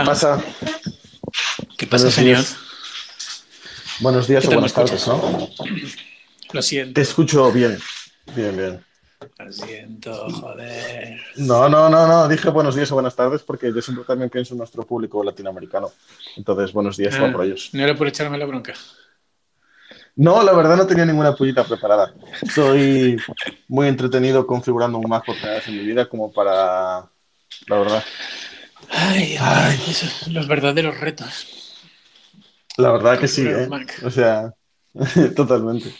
¿Qué pasa? ¿Qué pasa, Buenos señor? días. Buenos días ¿Qué o buenas tardes? ¿no? Lo siento. Te escucho bien. Bien, bien. Lo siento, joder. No, no, no, no. Dije buenos días o buenas tardes porque yo siempre también pienso en nuestro público latinoamericano. Entonces, buenos días Ah, por ellos. no era por echarme la bronca. No, la verdad no tenía ninguna pullita preparada. Estoy muy entretenido configurando un Mac por primera vez en mi vida como para... La verdad. Ay, ay, esos, los verdaderos retos. La verdad que sí, ¿eh? O sea, totalmente.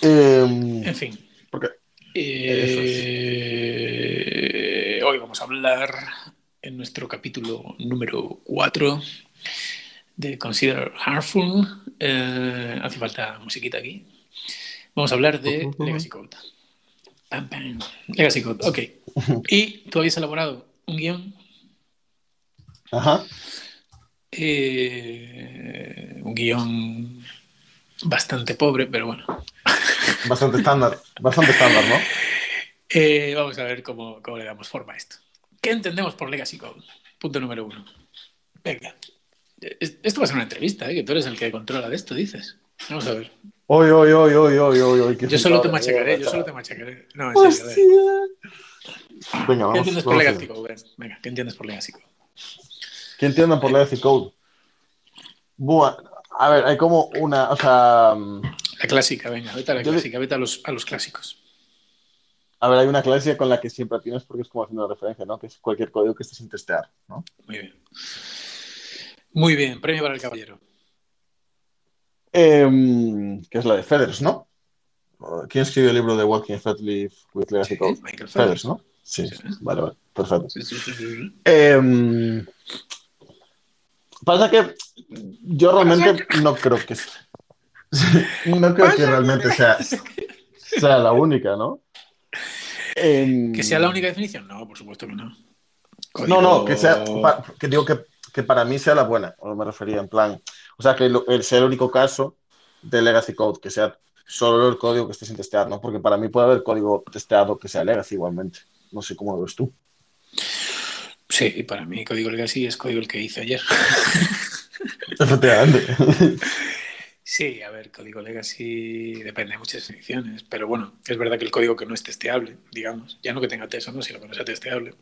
Em, En fin. porque Eh, hoy vamos a hablar en nuestro capítulo número 4 de Consider Harmful. Eh, hace falta musiquita aquí. Vamos a hablar de Legacy Code. Pam, pam. Legacy Code, ok. Y tú habías elaborado un guion, Ajá. eh, un guion bastante pobre, pero bueno. Bastante estándar. Bastante estándar, ¿no? Eh, vamos a ver cómo, cómo le damos forma a esto. ¿Qué entendemos por Legacy Code? Punto número uno. Venga. Es- Esto va a ser una entrevista, ¿eh? que tú eres el que controla de esto, dices. Vamos a ver. Hoy, hoy, hoy, hoy, hoy, hoy, hoy. Yo solo te machacaré, yo solo te machacaré. No, en serio, Venga, ¿Qué vamos. entiendes por Legacy. Code? Ven, Venga, ¿qué entiendes por Legacy Code? ¿Qué entiendan por Legacy Code? Buah, a ver, hay como una, o sea, mm, La clásica, venga, vete a la clásica, vete a los, a los clásicos. a ver, hay una clase con la que siempre tienes porque es como haciendo referencia, ¿no? Que es cualquier código que esté sin testear, ¿no? Muy bien. Muy bien, premio para el caballero. Em, que es la de Feathers, ¿no? ¿Quién escribió el libro de Walking Flatly with Legacy Sí, Code? Michael Feathers, Feathers. ¿no? Sí, Sí. vale, vale, perfecto. Sí, sí, sí, sí, sí. Em, pasa que yo realmente no creo que no creo que realmente sea, sea la única, ¿no? Em, ¿Que sea la única definición? No, por supuesto que no. No, no, que sea, que digo que, que para mí sea la buena, o me refería en plan, o sea, que lo- el sea el único caso de Legacy Code, que sea solo el código que esté sin testear, ¿no? Porque para mí puede haber código testeado que sea Legacy igualmente. No sé cómo lo ves tú. Sí, y para mí código legacy es código el que hice ayer. Efectivamente. Sí, a ver, código legacy depende de muchas definiciones, pero bueno, es verdad que el código que no es testeable, digamos, ya no que tenga test o no, sino que no sea testeable,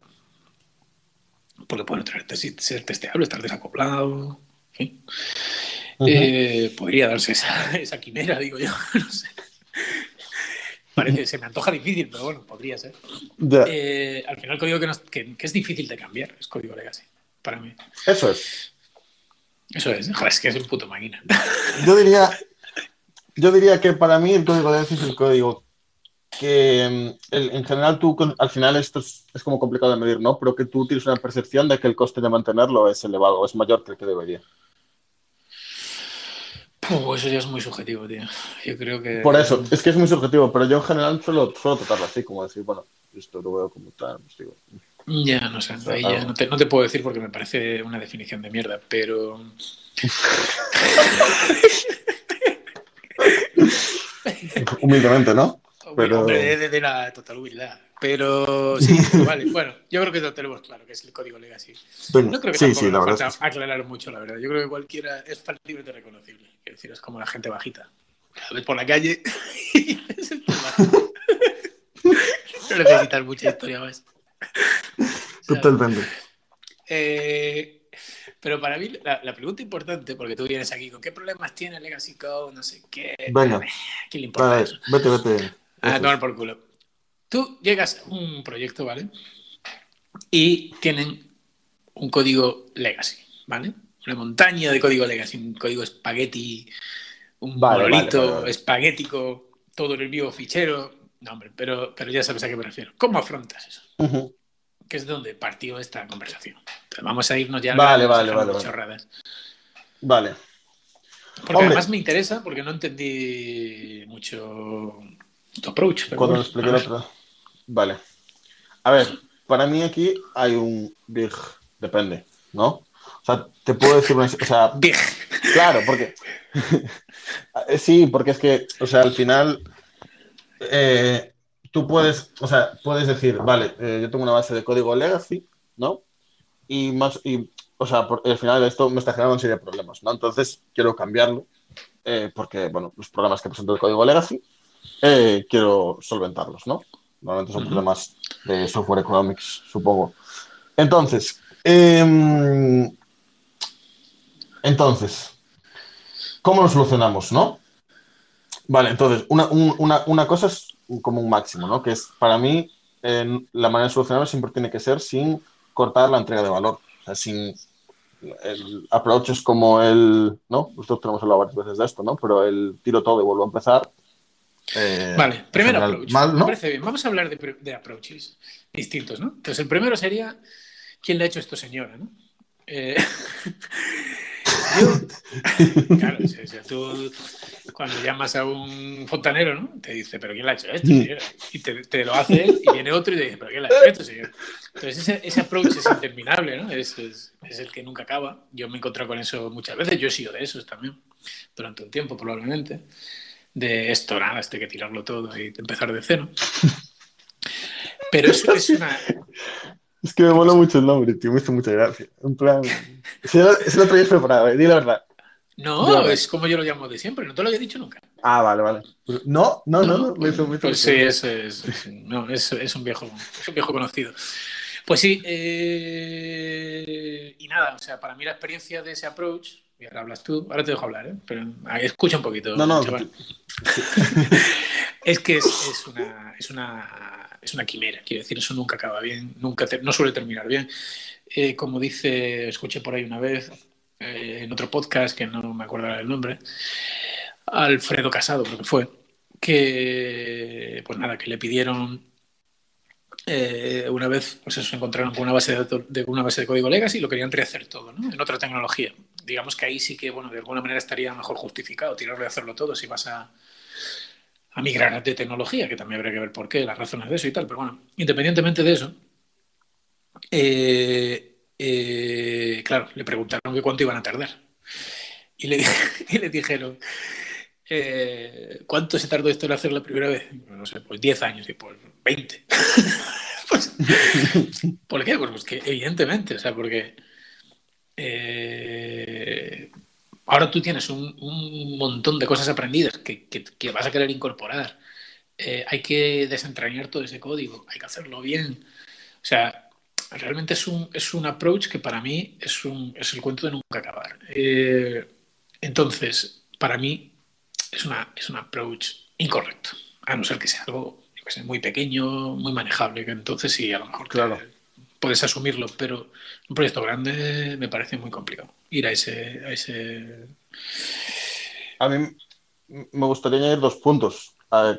porque puede ser testeable, estar desacoplado, en fin. Eh, podría darse esa, esa quimera, digo yo, no sé. Parece, se me antoja difícil, pero bueno, podría ser. Eh, al final, código que, no es- que- que es difícil de cambiar es código legacy, para mí. Eso es. Eso es, joder, es que es un puto máquina. Yo diría, yo diría que para mí el código Legacy es el código que mm, el- en general tú al final esto es, es como complicado de medir, ¿no? Pero que tú tienes una percepción de que el coste de mantenerlo es elevado, es mayor que el que debería. Eso ya es muy subjetivo, tío. Yo creo que. Por eso, es que es muy subjetivo, pero yo en general suelo, suelo tratarlo así, como decir, bueno, esto lo veo como tal, pues digo. Ya, no sé. Ahí ya no te, no te puedo decir porque me parece una definición de mierda, pero. Humildemente, ¿no? Pero- Hombre, de, de- de la total humildad. Pero sí, vale. Bueno, yo creo que lo tenemos claro, que es el código legacy. Venga, No creo que sí, sí, la verdad. aclarar mucho, la verdad. Yo creo que cualquiera es fácilmente reconocible. Quiero decir, es como la gente bajita. La ves por la calle y dices, "Este es bajito". No necesitas mucha historia más. Totalmente. Eh, pero para mí, la, la pregunta importante, porque tú vienes aquí con qué problemas tiene Legacy Code, no sé qué. Venga. A ¿Quién le importa Vale, eso? vete, vete. A tomar por culo. Tú llegas a un proyecto, ¿vale? Y tienen un código legacy, ¿vale? Una montaña de código legacy, un código espagueti, un Vale, monolito vale, vale. espaguético, todo en el vivo fichero. No, hombre, pero, pero ya sabes a qué me refiero. ¿Cómo afrontas eso? Que es donde partió esta conversación. Entonces, vamos a irnos ya. al Vale, grano, vale, vale, chorradas. Vale. Porque Hombre. además me interesa, porque no entendí mucho tu approach. Cuando bueno, expliqué a el ver. otro. Vale. A ver, para mí aquí hay un big depende, ¿no? O sea, te puedo decir una. O sea, Bien. Claro, porque. Sí, porque es que, o sea, al final. eh, tú puedes, o sea, puedes decir, vale, eh, yo tengo una base de código legacy, ¿no? y más, y, o sea, por, al final esto me está generando una serie de problemas, ¿no? Entonces quiero cambiarlo, eh, porque, bueno, los problemas que presenta el código Legacy, eh, quiero solventarlos, ¿no? Normalmente son problemas de software economics, supongo. Entonces, em, entonces, ¿cómo lo solucionamos, no? Vale, entonces, una, una, una cosa es como un máximo, ¿no? Que es, para mí, la manera de solucionarlo siempre tiene que ser sin cortar la entrega de valor. O sea, sin el approach es como el, ¿no? Nosotros tenemos hablado varias veces de esto, ¿no? Pero el tiro todo y vuelvo a empezar. Eh, vale, primer approach. Me parece bien. Vamos a hablar de, de, approaches distintos, ¿no? Entonces, el primero sería, ¿quién le ha hecho esto, señora, no? Eh, yo, claro, tú cuando llamas a un fontanero, ¿no? Te dice, ¿pero quién le ha hecho esto, señor? Y te, lo hace él, y viene otro y te dice, ¿pero quién le ha hecho esto, señor? Entonces, ese, ese approach es interminable, ¿no? Es, es, es, el que nunca acaba. Yo me he encontrado con eso muchas veces. Yo he sido de esos también, durante un tiempo, probablemente. De esto, nada, esto hay que tirarlo todo y empezar de cero. Pero eso es una, es que me mola mucho el nombre, tío, me hizo mucha gracia. En plan, se lo, se lo traías preparado, eh, di la verdad. No, es como yo lo llamo de siempre, no te lo había dicho nunca. Ah, vale, vale. No, no, no, no, me hizo, hizo Pues sí, es, es, no, es, es, un viejo, es un viejo conocido. Pues sí, eh, y nada, o sea, para mí la experiencia de ese approach, y ahora hablas tú, ahora te dejo hablar, ¿eh? pero escucha un poquito. No, no, es que es, es, una, es una es una quimera, quiero decir, eso nunca acaba bien, nunca no suele terminar bien. Eh, como dice, escuché por ahí una vez, eh, en otro podcast, que no me acuerdo el nombre, Alfredo Casado creo que fue, que, pues nada, que le pidieron eh, una vez, pues se encontraron con una base de, una base de código legacy y lo querían rehacer todo, ¿no? En otra tecnología. Digamos que ahí sí que, bueno, de alguna manera estaría mejor justificado tirarlo y hacerlo todo si vas a, a migrar de tecnología, que también habría que ver por qué, las razones de eso y tal. Pero bueno, independientemente de eso, eh, eh, claro, le preguntaron que cuánto iban a tardar. Y le, y le dijeron, eh, ¿cuánto se tardó esto en hacer la primera vez? No sé, pues 10 años y pues 20. pues, ¿Por qué? Pues, pues, que evidentemente, o sea, porque Ahora tú tienes un, montón de cosas aprendidas que, vas a querer incorporar. Eh, hay que desentrañar todo ese código, hay que hacerlo bien. O sea, realmente es un, es un approach que para mí es, un, es el cuento de nunca acabar. Eh, entonces, para mí es, una, es un approach incorrecto, a no ser que sea algo muy pequeño, muy manejable, que entonces sí, a lo mejor claro. Puedes asumirlo, pero un proyecto grande me parece muy complicado ir a ese, a ese... A mí me gustaría añadir dos puntos,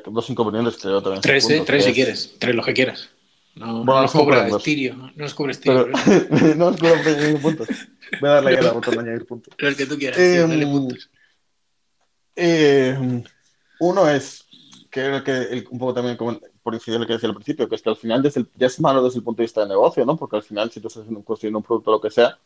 dos inconvenientes que yo también. Tres, eh, tres si quieres, tres lo que quieras. No, bueno, no nos cobra estirio, no nos cobra estirio. Pero... no nos cobra añadir puntos. Voy a darle a la botón de añadir puntos. el que tú quieras, eh, dale puntos. Eh, uno es, que el, un poco también por incidir en lo que decía al principio, que es que al final desde el, ya es malo desde el punto de vista de negocio, ¿no? Porque al final, si tú estás construyendo un producto o lo que sea,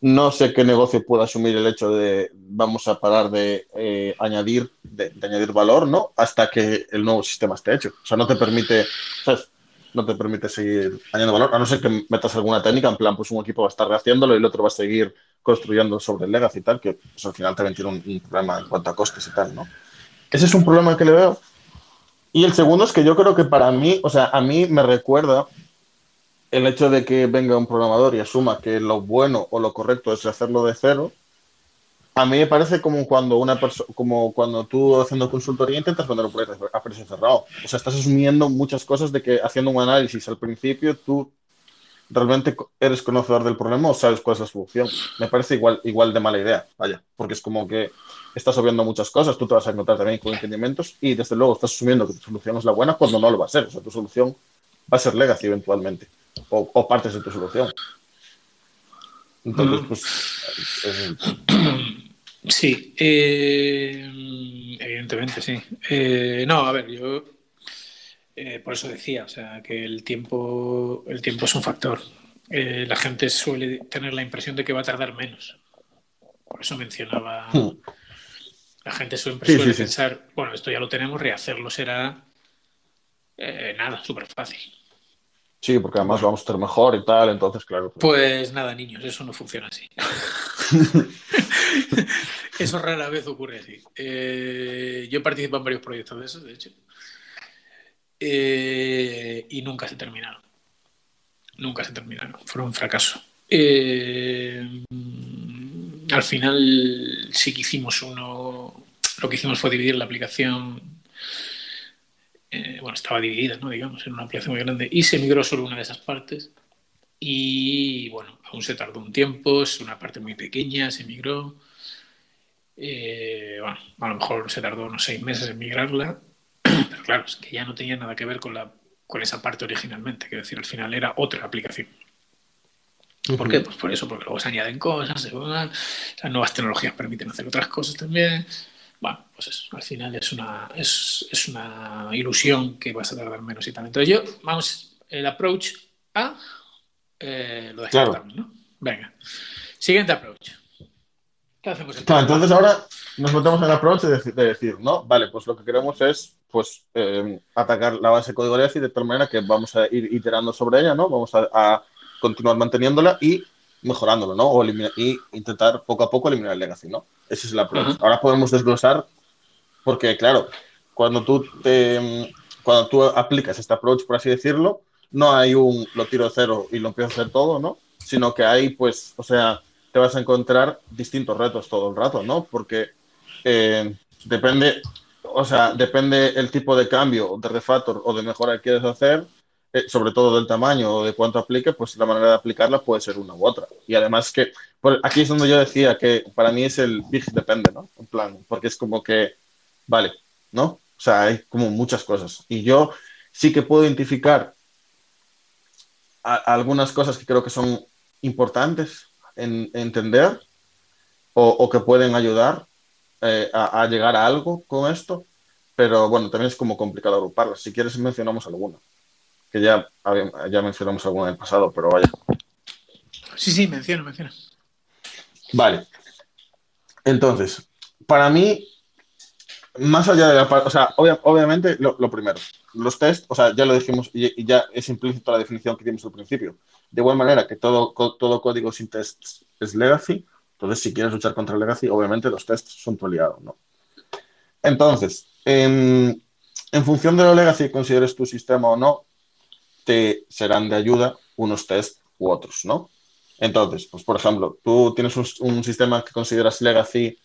no sé qué negocio puede asumir el hecho de vamos a parar de eh, añadir de, añadir valor, ¿no? Hasta que el nuevo sistema esté hecho. O sea, no te permite, ¿sabes? No te permite seguir añadiendo valor, a no ser que metas alguna técnica, en plan, pues un equipo va a estar rehaciéndolo y el otro va a seguir construyendo sobre el legacy y tal, que al final también tiene un, problema en cuanto a costes y tal, ¿no? Ese es un problema que le veo. Y el segundo es que yo creo que para mí, o sea, a mí me recuerda el hecho de que venga un programador y asuma que lo bueno o lo correcto es hacerlo de cero, a mí me parece como cuando una como cuando tú haciendo consultoría intentas vender a precio cerrado. O sea, estás asumiendo muchas cosas de que haciendo un análisis al principio tú realmente eres conocedor del problema o sabes cuál es la solución. Me parece igual, igual de mala idea, vaya, porque es como que estás obviando muchas cosas, tú te vas a encontrar también con entendimientos y desde luego estás asumiendo que tu solución es la buena cuando no lo va a ser. O sea, tu solución va a ser legacy eventualmente o, partes de tu solución. Entonces, pues. Sí, eh, evidentemente, sí. Eh, no, a ver, yo eh, por eso decía, o sea, que el tiempo, el tiempo es un factor. la gente suele tener la impresión de que va a tardar menos. Por eso mencionaba. Hmm. La gente siempre suele pensar, bueno, esto ya lo tenemos, rehacerlo será nada, súper fácil. Sí, porque además vamos a estar mejor y tal, entonces, claro. Pues nada, niños, eso no funciona así. eso rara vez ocurre así. Eh, yo he participado en varios proyectos de esos, de hecho. Eh, y nunca se terminaron. Nunca se terminaron. Fueron un fracaso. Eh, al final sí que hicimos uno. Lo que hicimos fue dividir la aplicación. bueno, estaba dividida, ¿no? Digamos, en una aplicación muy grande. Y se migró solo una de esas partes. Y bueno, aún se tardó un tiempo, es una parte muy pequeña, se migró. bueno, a lo mejor se tardó unos seis meses en migrarla pero claro, es que ya no tenía nada que ver con, la, con esa parte originalmente, quiero decir, al final era otra aplicación. ¿Por qué? Pues por eso, porque luego se añaden cosas, las nuevas tecnologías permiten hacer otras cosas también. Bueno, pues eso, al final es una, es, es una ilusión que vas a tardar menos y tal. Entonces yo, vamos, el approach A eh, lo descartamos, ¿no? Venga. Siguiente approach. ¿Qué hacemos? entonces ahora nos metemos en el approach de decir, ¿no? Vale, pues lo que queremos es pues eh, atacar la base de código legacy de tal manera que vamos a ir iterando sobre ella, ¿no? Vamos a, continuar manteniéndola y mejorándolo, ¿no? O y intentar poco a poco eliminar el legacy, ¿no? Ese es el approach. Ahora podemos desglosar, porque claro, cuando tú te, cuando tú aplicas este approach, por así decirlo, no hay un lo tiro de cero y lo empiezo a hacer todo, ¿no? Sino que hay, pues, o sea, te vas a encontrar distintos retos todo el rato, ¿no? Porque eh, depende, o sea, depende el tipo de cambio, de refactor o de mejora que quieres hacer, eh, sobre todo del tamaño o de cuánto aplique, pues la manera de aplicarla puede ser una u otra. Y además que, aquí es donde yo decía que para mí es el big depende, ¿no? En plan, porque es como que, vale, ¿no? O sea, hay como muchas cosas. Y yo sí que puedo identificar algunas cosas que creo que son importantes en, entender o, que pueden ayudar eh, a, llegar a algo con esto, pero bueno, también es como complicado agruparlas. Si quieres mencionamos alguna, que ya, ya mencionamos alguna en el pasado, pero vaya. Sí, sí, menciona, menciona. Vale. Entonces, para mí, más allá de la parte, o sea, obviamente lo, primero, los test, o sea, ya lo dijimos y, ya es implícito la definición que dimos al principio. De igual manera que todo, todo código sin tests es legacy, entonces, si quieres luchar contra el legacy, obviamente los tests son tu aliado, ¿no? Entonces, en, función de lo legacy consideres tu sistema o no, te serán de ayuda unos tests u otros, ¿no? Entonces, pues por ejemplo, tú tienes un, sistema que consideras legacy,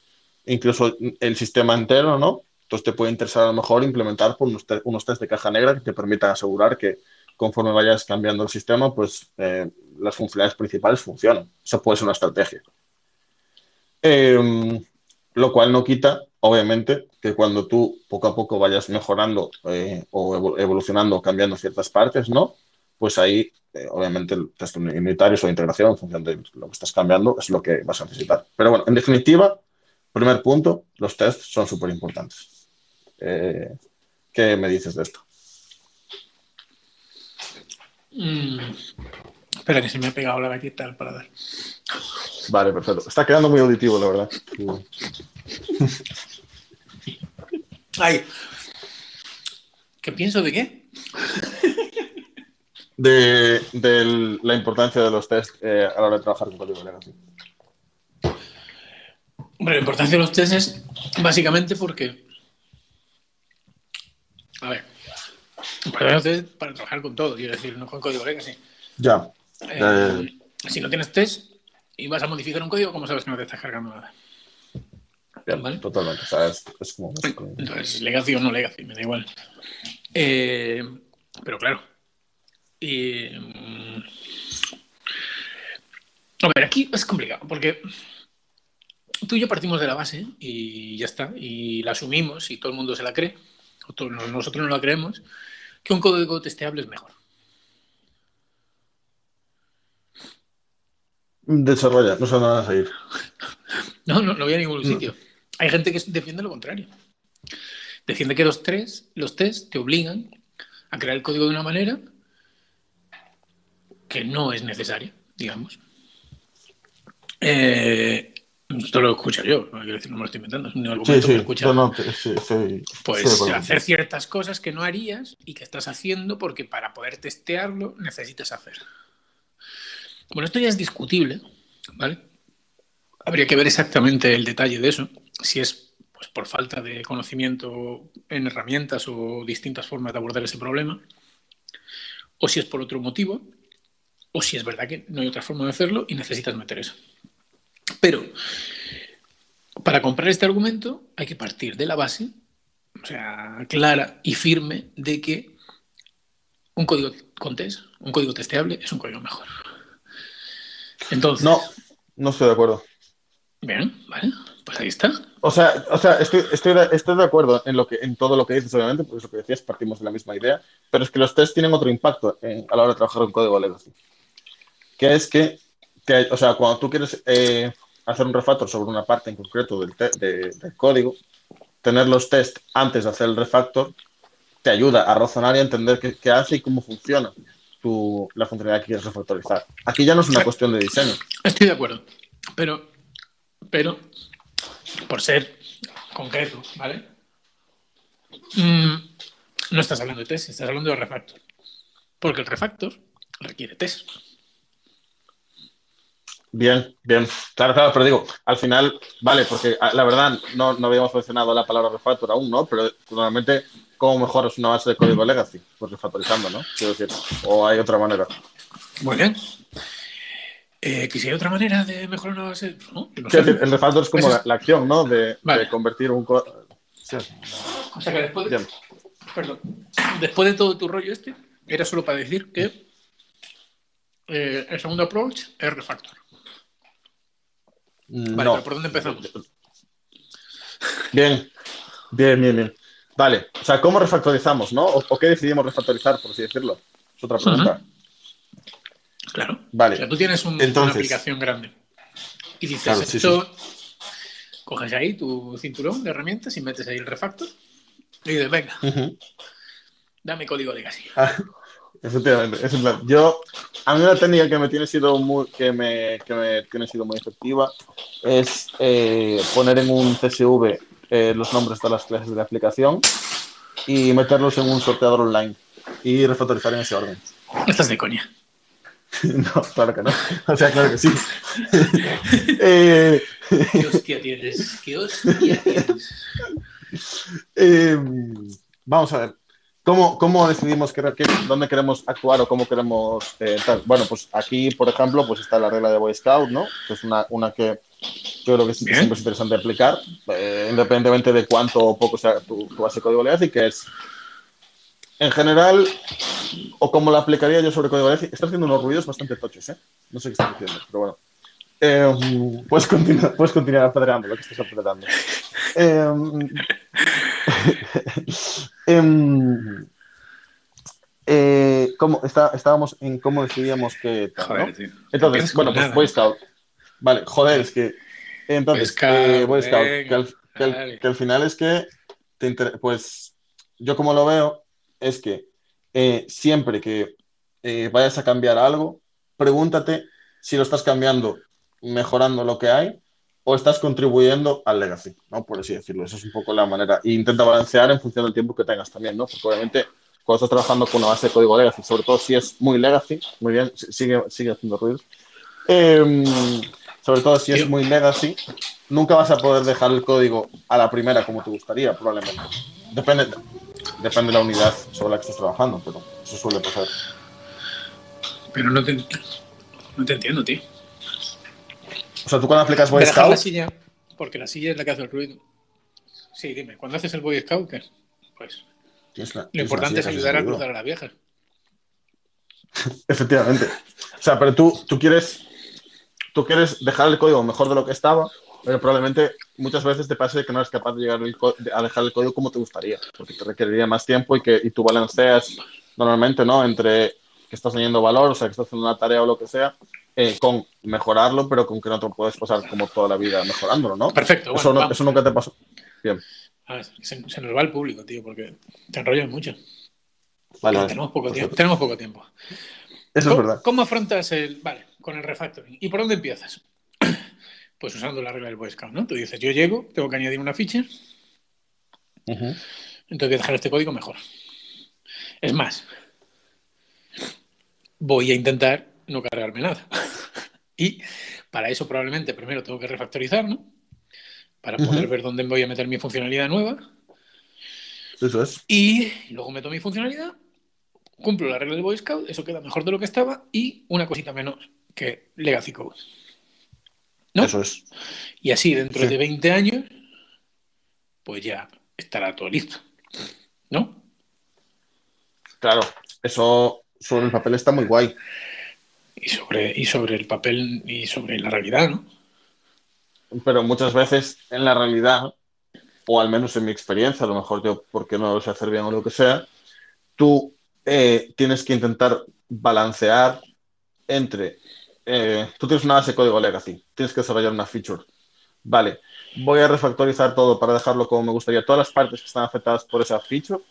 incluso el sistema entero, ¿no? Entonces te puede interesar a lo mejor implementar unos, unos test de caja negra que te permitan asegurar que conforme vayas cambiando el sistema, pues eh, las funcionalidades principales funcionan. Eso puede ser una estrategia. Em, lo cual no quita, obviamente, que cuando tú poco a poco vayas mejorando eh, o evolucionando o cambiando ciertas partes, ¿no? Pues ahí, eh, obviamente, el test unitario o integración en función de lo que estás cambiando es lo que vas a necesitar. Pero bueno, en definitiva, primer punto, los tests son súper importantes. Eh, ¿Qué me dices de esto? Mm, espera, que se me ha pegado la galleta al paladar. Vale, perfecto. Está quedando muy auditivo, la verdad. Ay. ¿Qué pienso de qué? De, la importancia de los test eh, a la hora de trabajar con código. Hombre, la importancia de los test es básicamente porque. A ver. Para, para trabajar con todo, quiero decir, no con código legacy. Ya. Eh, si no tienes test, y vas a modificar un código, ¿cómo sabes que no te estás cargando nada? Totalmente. es, como... Entonces, legacy o no legacy, me da igual. Eh, pero claro. Mm, a ver, aquí es complicado, porque tú y yo partimos de la base y ya está, y la asumimos y todo el mundo se la cree, o nosotros no la creemos, que un código testeable es mejor. Desarrolla, no se van a seguir. No, no, no voy a ningún sitio. Hay gente que defiende lo contrario. Defiende que los tres, los test te obligan a crear el código de una manera que no es necesaria, digamos. Eh, Esto lo escucho yo, no quiero decir, no me lo estoy inventando, es un Sí, que sí, lo escucha. no, no, te- sí, sí, Pues hacer ciertas cosas que no harías y que estás haciendo porque para poder testearlo necesitas hacer. Bueno, esto ya es discutible, ¿vale? Habría que ver exactamente el detalle de eso, si es pues, por falta de conocimiento en herramientas o distintas formas de abordar ese problema, o si es por otro motivo, o si es verdad que no hay otra forma de hacerlo y necesitas meter eso. Pero para comprar este argumento hay que partir de la base, o sea, clara y firme, de que un código con test, un código testeable, es un código mejor. Entonces, No, no estoy de acuerdo. bien, vale, pues ahí está. O sea, o sea estoy, estoy, de, estoy de acuerdo en, lo que, en todo lo que dices, obviamente, porque es lo que decías, partimos de la misma idea, pero es que los tests tienen otro impacto en- a la hora de trabajar en código legacy. Que es que, que, o sea, cuando tú quieres eh, hacer un refactor sobre una parte en concreto del, de- del código, tener los tests antes de hacer el refactor te ayuda a razonar y a entender qué, qué hace y cómo funciona tu, la funcionalidad que quieres refactorizar. Aquí ya no es una cuestión de diseño. Estoy de acuerdo, pero, pero, por ser concreto, ¿vale? Mm, no estás hablando de test, estás hablando de refactor. Porque el refactor requiere test. Bien, bien. Claro, claro, pero digo, al final, vale, porque ah, la verdad no, no habíamos mencionado la palabra refactor aún, ¿no? Pero normalmente, ¿cómo mejoras una base de código legacy? Pues refactorizando, ¿no? Quiero decir, o hay otra manera. Muy bien. Eh, que si hay otra manera de mejorar una base, ¿no? Yo no Quiero sé. decir, el refactor es como la, acción, ¿no? De, Vale. de convertir un código. Sí, O sea que después de, bien. perdón, después de todo tu rollo este, era solo para decir que eh, el segundo approach es refactor. Vale, no. pero ¿por dónde empezamos? Bien, bien, bien, bien. Vale, o sea, ¿cómo refactorizamos, no? ¿O, o qué decidimos refactorizar, por así decirlo? Es otra pregunta. Claro. Vale. O sea, tú tienes un- Entonces- una aplicación grande y dices, Claro, sí, esto, coges ahí tu cinturón de herramientas y metes ahí el refactor y dices, venga, dame código legacy. Ah, efectivamente, es plan, yo, a mí una técnica que me tiene sido muy, que me, que me tiene sido muy efectiva es eh, poner en un CSV eh, los nombres de las clases de la aplicación y meterlos en un sorteador online y refactorizar en ese orden. Estás de coña. No, claro que no. O sea, claro que sí. Eh, ¿Qué hostia tienes? ¿Qué hostia tienes? eh, vamos a ver. ¿Cómo, cómo decidimos que, que- dónde queremos actuar o cómo queremos eh, tal? Bueno, pues aquí, por ejemplo, pues está la regla de Boy Scout, ¿no? Que es una, una que yo creo que Bien. siempre es interesante aplicar, eh, independientemente de cuánto o poco sea tu, tu base de código legacy, que es, en general, o como la aplicaría yo sobre código legacy, está haciendo unos ruidos bastante tochos, ¿eh? No sé qué está haciendo, pero bueno. Eh, puedes, continuar, puedes continuar apedreando lo que estás apedreando. Eh, Em, ¿cómo, está, estábamos en cómo decidíamos que. Entonces, bueno, pues. Boy Scout. Vale, joder, es que. Entonces, eh, Boy Scout, venga, que al, que al- dale. que al final es que. te inter- pues yo, como lo veo, es que eh, siempre que eh, vayas a cambiar algo, pregúntate si lo estás cambiando mejorando lo que hay o estás contribuyendo al legacy, ¿no? Por así decirlo. Esa es un poco la manera. E intenta balancear en función del tiempo que tengas también, ¿no? Porque obviamente cuando estás trabajando con una base de código legacy, sobre todo si es muy legacy, muy bien, si- sigue, sigue haciendo ruidos. Em, sobre todo si es muy legacy, nunca vas a poder dejar el código a la primera como te gustaría, probablemente. Depende, depende de la unidad sobre la que estés trabajando, pero eso suele pasar. Pero no te, no te entiendo, tío. O sea, tú cuando aplicas Boy dejar la Scout, silla, porque la silla es la que hace el ruido. Sí, dime, cuando haces el Boy Scout, ¿qué? Pues lo importante es ayudar a cruzar a la vieja. Efectivamente. O sea, pero tú, tú quieres tú quieres dejar el código mejor de lo que estaba, pero probablemente muchas veces te pase que no eres capaz de llegar a dejar el código como te gustaría, porque te requeriría más tiempo y que y tú balanceas normalmente, ¿no? Entre que estás teniendo valor, o sea, que estás haciendo una tarea o lo que sea, eh, con mejorarlo, pero con que no te puedes pasar como toda la vida mejorándolo, ¿no? Perfecto, bueno, eso, no- eso nunca te pasó. Bien, A ver, se, se nos va el público, tío, porque te enrollas mucho. vale. Tenemos poco tiempo. Tenemos poco tiempo. Eso es ¿Cómo, verdad. cómo afrontas el. Vale, con el refactoring? ¿Y por dónde empiezas? pues usando la regla del Boy Scout, ¿no? Tú dices, yo llego, tengo que añadir una feature, entonces voy a dejar este código mejor. Es más, voy a intentar no cargarme nada. y para eso probablemente primero tengo que refactorizar, ¿no? Para poder ver dónde voy a meter mi funcionalidad nueva. Eso es. Y luego meto mi funcionalidad, cumplo la regla del Boy Scout, eso queda mejor de lo que estaba y una cosita menos que Legacy Code. ¿No? Eso es. Y así dentro de 20 años, pues ya estará todo listo. ¿No? Claro, eso sobre el papel está muy guay. Y sobre, y sobre el papel y sobre la realidad, ¿no? Pero muchas veces en la realidad, o al menos en mi experiencia, a lo mejor yo porque no lo sé hacer bien o lo que sea, tú eh, tienes que intentar balancear entre, eh, tú tienes una base de código legacy, tienes que desarrollar una feature. Vale, voy a refactorizar todo para dejarlo como me gustaría, todas las partes que están afectadas por esa feature,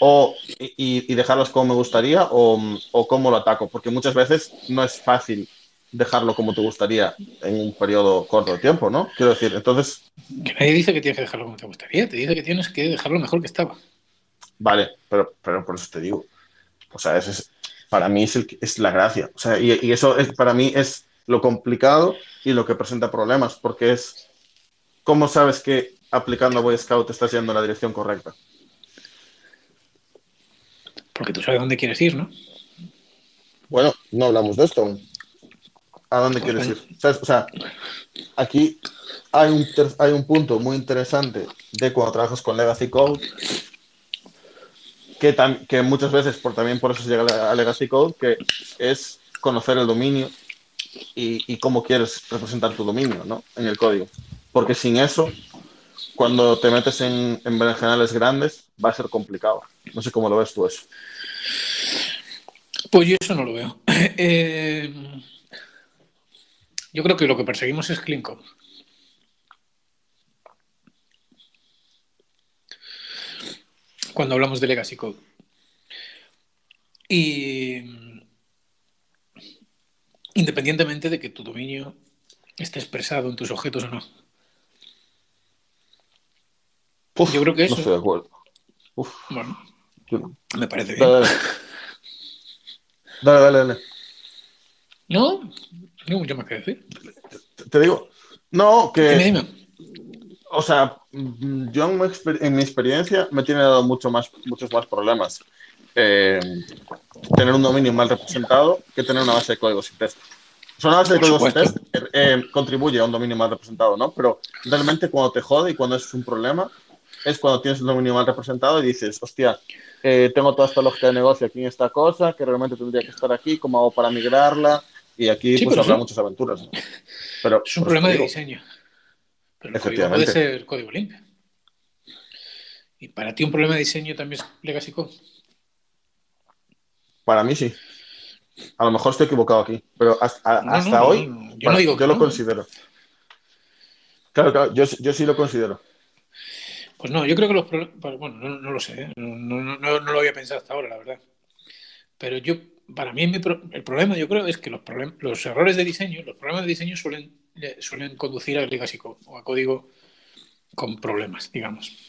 o, y, dejarlas como me gustaría, o, o cómo lo ataco, porque muchas veces no es fácil dejarlo como te gustaría en un periodo corto de tiempo, ¿no? Quiero decir, entonces... Que nadie dice que tienes que dejarlo como te gustaría, te dice que tienes que dejarlo mejor que estaba. Vale, pero, pero por eso te digo. O sea, es, para mí es, es, la gracia. O sea, y, y, eso es, para mí es lo complicado y lo que presenta problemas, porque es cómo sabes que aplicando a Boy Scout estás yendo en la dirección correcta. Porque tú sabes dónde quieres ir, ¿no? Bueno, no hablamos de esto. ¿A dónde pues quieres ir? O sea, aquí hay un, hay un punto muy interesante de cuando trabajas con Legacy Code, que, muchas veces, por, también por eso se llega a Legacy Code, que es conocer el dominio y, y, cómo quieres representar tu dominio ¿no? en el código. Porque sin eso, cuando te metes en, en berenjenales grandes, va a ser complicado. No sé cómo lo ves tú eso. Pues yo eso no lo veo. Eh, yo creo que lo que perseguimos es clean code. Cuando hablamos de legacy code. Y independientemente de que tu dominio esté expresado en tus objetos o no. Uf, yo creo que eso. No estoy de acuerdo. Uf. Bueno, me parece bien. Dale, dale, dale. dale. No, no mucho más que decir. Te, te digo, no, que. Dime, dime. O sea, yo en mi, en mi, experiencia me tiene dado mucho más, muchos más problemas eh, tener un dominio mal representado que tener una base de código sin test. O sea, una base de código sin test eh, eh, contribuye a un dominio mal representado, ¿no? Pero realmente cuando te jode y cuando es un problema es cuando tienes el dominio mal representado y dices, hostia, eh, tengo toda esta lógica de negocio aquí en esta cosa, que realmente tendría que estar aquí, ¿cómo hago para migrarla? Y aquí Sí, pues habrá muchas aventuras. ¿no? Pero, Es un problema de diseño. Pero el código puede ser código limpio. Y para ti un problema de diseño también es legacy code. Para mí sí. A lo mejor estoy equivocado aquí, pero hasta, No, hasta no, no, hoy no, yo no bueno, digo yo lo considero. Claro, claro, yo, yo sí lo considero. Pues no, yo creo que los problemas. Bueno, no, no lo sé, ¿eh? no, no, no, lo había pensado hasta ahora, la verdad. Pero yo, para mí, mi pro- el problema, yo creo, es que los, problem- los errores de diseño, los problemas de diseño suelen, le- suelen conducir a legacy code o a código con problemas, digamos.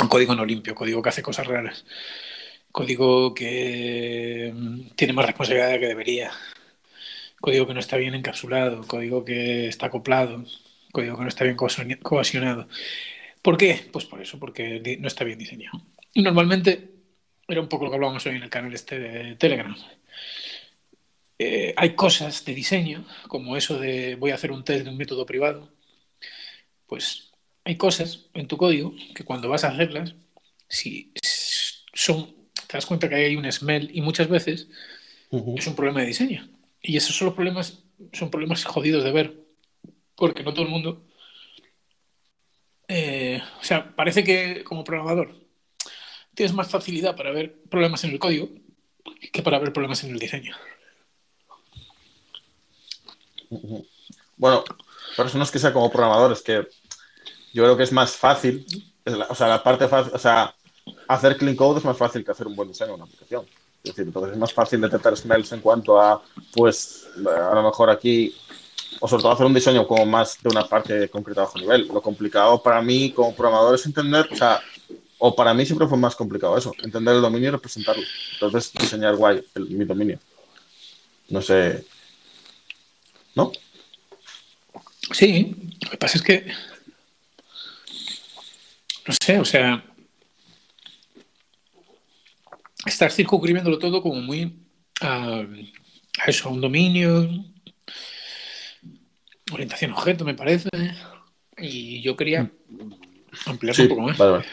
Un código no limpio, código que hace cosas raras, código que mm, tiene más responsabilidad que debería, código que no está bien encapsulado, código que está acoplado, código que no está bien cohesionado. ¿Por qué? Pues por eso, porque no está bien diseñado. Y normalmente, era un poco lo que hablábamos hoy en el canal este de Telegram. Eh, hay cosas de diseño, como eso de voy a hacer un test de un método privado. Pues hay cosas en tu código que cuando vas a hacerlas, si son, te das cuenta que hay un smell y muchas veces es un problema de diseño. Y esos son los problemas, son problemas jodidos de ver, porque no todo el mundo. eh, o sea, parece que como programador tienes más facilidad para ver problemas en el código que para ver problemas en el diseño. Bueno, pero eso no es que sea como programador, es que yo creo que es más fácil, o sea, la parte fácil, o sea, hacer clean code es más fácil que hacer un buen diseño de una aplicación. Es decir, entonces es más fácil detectar smells en cuanto a, pues, a lo mejor aquí o sobre todo hacer un diseño como más de una parte concreta bajo nivel. Lo complicado para mí como programador es entender, o sea, o para mí siempre fue más complicado eso, entender el dominio y representarlo. Entonces, diseñar guay el, mi dominio. No sé. ¿No? Sí, lo que pasa es que. No sé, o sea. Estás circunscribiéndolo todo como muy a, a eso, a un dominio, orientación objeto, me parece. Y yo quería ampliarlo Sí, un poco más. vale, vale.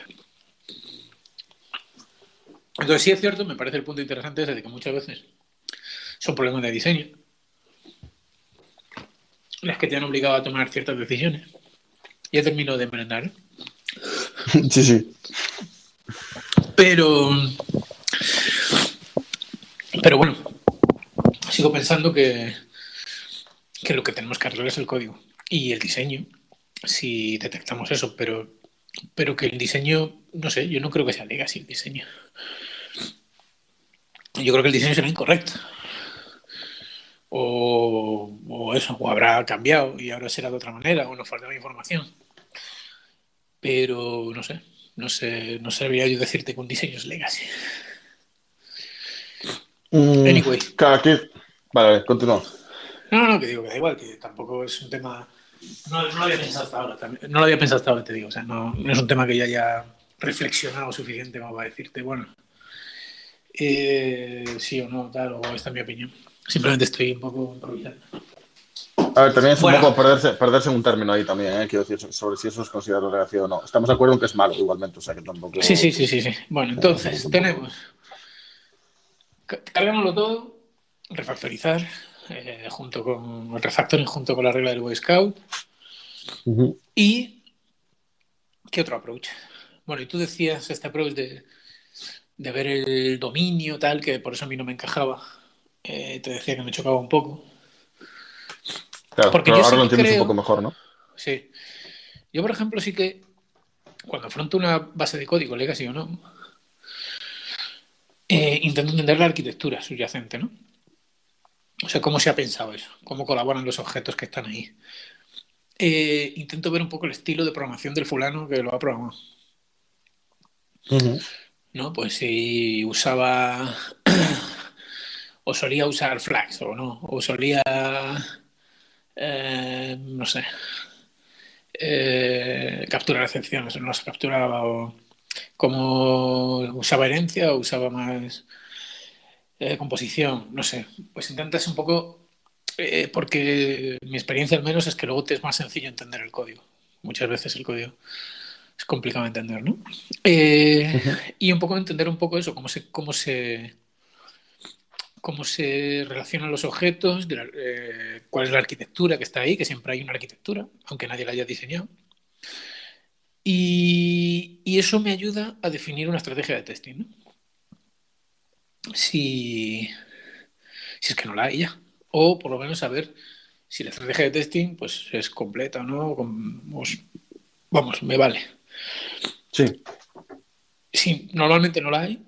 Entonces, sí es cierto, me parece el punto interesante ese de que muchas veces son problemas de diseño las que te han obligado a tomar ciertas decisiones. Ya termino de merendar. Sí, sí. Pero. Pero bueno, sigo pensando que, que lo que tenemos que arreglar es el código y el diseño, si detectamos eso, pero, pero que el diseño, no sé, yo no creo que sea legacy el diseño. Yo creo que el diseño será incorrecto. O, o eso, o habrá cambiado y ahora será de otra manera, o nos faltaba información. Pero no sé, no sé, no sabría yo decirte que un diseño es legacy. Mm, Anyway. Claro, aquí. Vale, continúa. No, no, que digo que da igual, que tampoco es un tema. No, no lo había pensado hasta ahora, también- no lo había pensado hasta ahora, te digo. O sea, no, no es un tema que ya haya reflexionado suficiente como para decirte, bueno, eh, sí o no, tal, o esta es mi opinión. Simplemente estoy un poco improvisando. A ver, también es Bueno. un poco perderse, perderse un término ahí también, ¿eh? quiero decir, sobre si eso es considerado legacy o no. Estamos de acuerdo en que es malo igualmente, o sea que tampoco. Sí, sí, sí, sí, sí. Bueno, entonces tenemos. ca- Cargámoslo todo, refactorizar, eh, junto con el refactoring junto con la regla del Boy Scout. ¿Y qué otro approach? Bueno, y tú decías este approach de, de ver el dominio, tal, que por eso a mí no me encajaba. Eh, te decía que me chocaba un poco. Claro, Porque pero yo ahora sí lo entiendes creo- un poco mejor, ¿no? Sí. Yo, por ejemplo, sí que cuando afronto una base de código, legacy o no, eh, intento entender la arquitectura subyacente, ¿no? O sea, cómo se ha pensado eso, cómo colaboran los objetos que están ahí. Eh, intento ver un poco el estilo de programación del fulano que lo ha programado. ¿no? Pues si usaba o solía usar flags o no, o solía, eh, no sé, eh, capturar excepciones o no las capturaba, o como usaba herencia o usaba más eh, composición, no sé, pues intentas un poco, porque mi experiencia al menos es que luego te es más sencillo entender el código. Muchas veces el código es complicado de entender, ¿no? Eh, y un poco entender un poco eso, cómo se, cómo se, cómo se relacionan los objetos, de la- eh, cuál es la arquitectura que está ahí, que siempre hay una arquitectura, aunque nadie la haya diseñado. Y, y eso me ayuda a definir una estrategia de testing, ¿no? Si, si es que no la hay ya. O por lo menos saber si la estrategia de testing pues, es completa o no. con- pues, vamos, me vale. Sí. Sí, normalmente no la hay.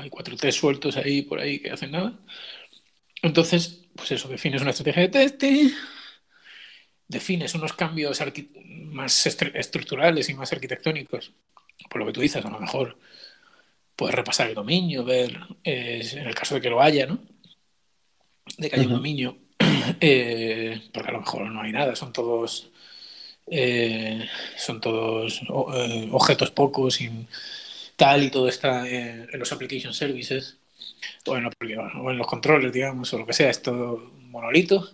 Hay cuatro test sueltos ahí por ahí que hacen nada. Entonces, pues eso, defines una estrategia de testing, defines unos cambios más estru- estructurales y más arquitectónicos. Por lo que tú dices, a lo mejor puedes repasar el dominio, ver, eh, en el caso de que lo haya, ¿no? De que haya un dominio, eh, porque a lo mejor no hay nada, son todos eh, son todos objetos pocos sin tal y todo está eh, en los application services o en, o en los controles, digamos, o lo que sea, es todo monolito,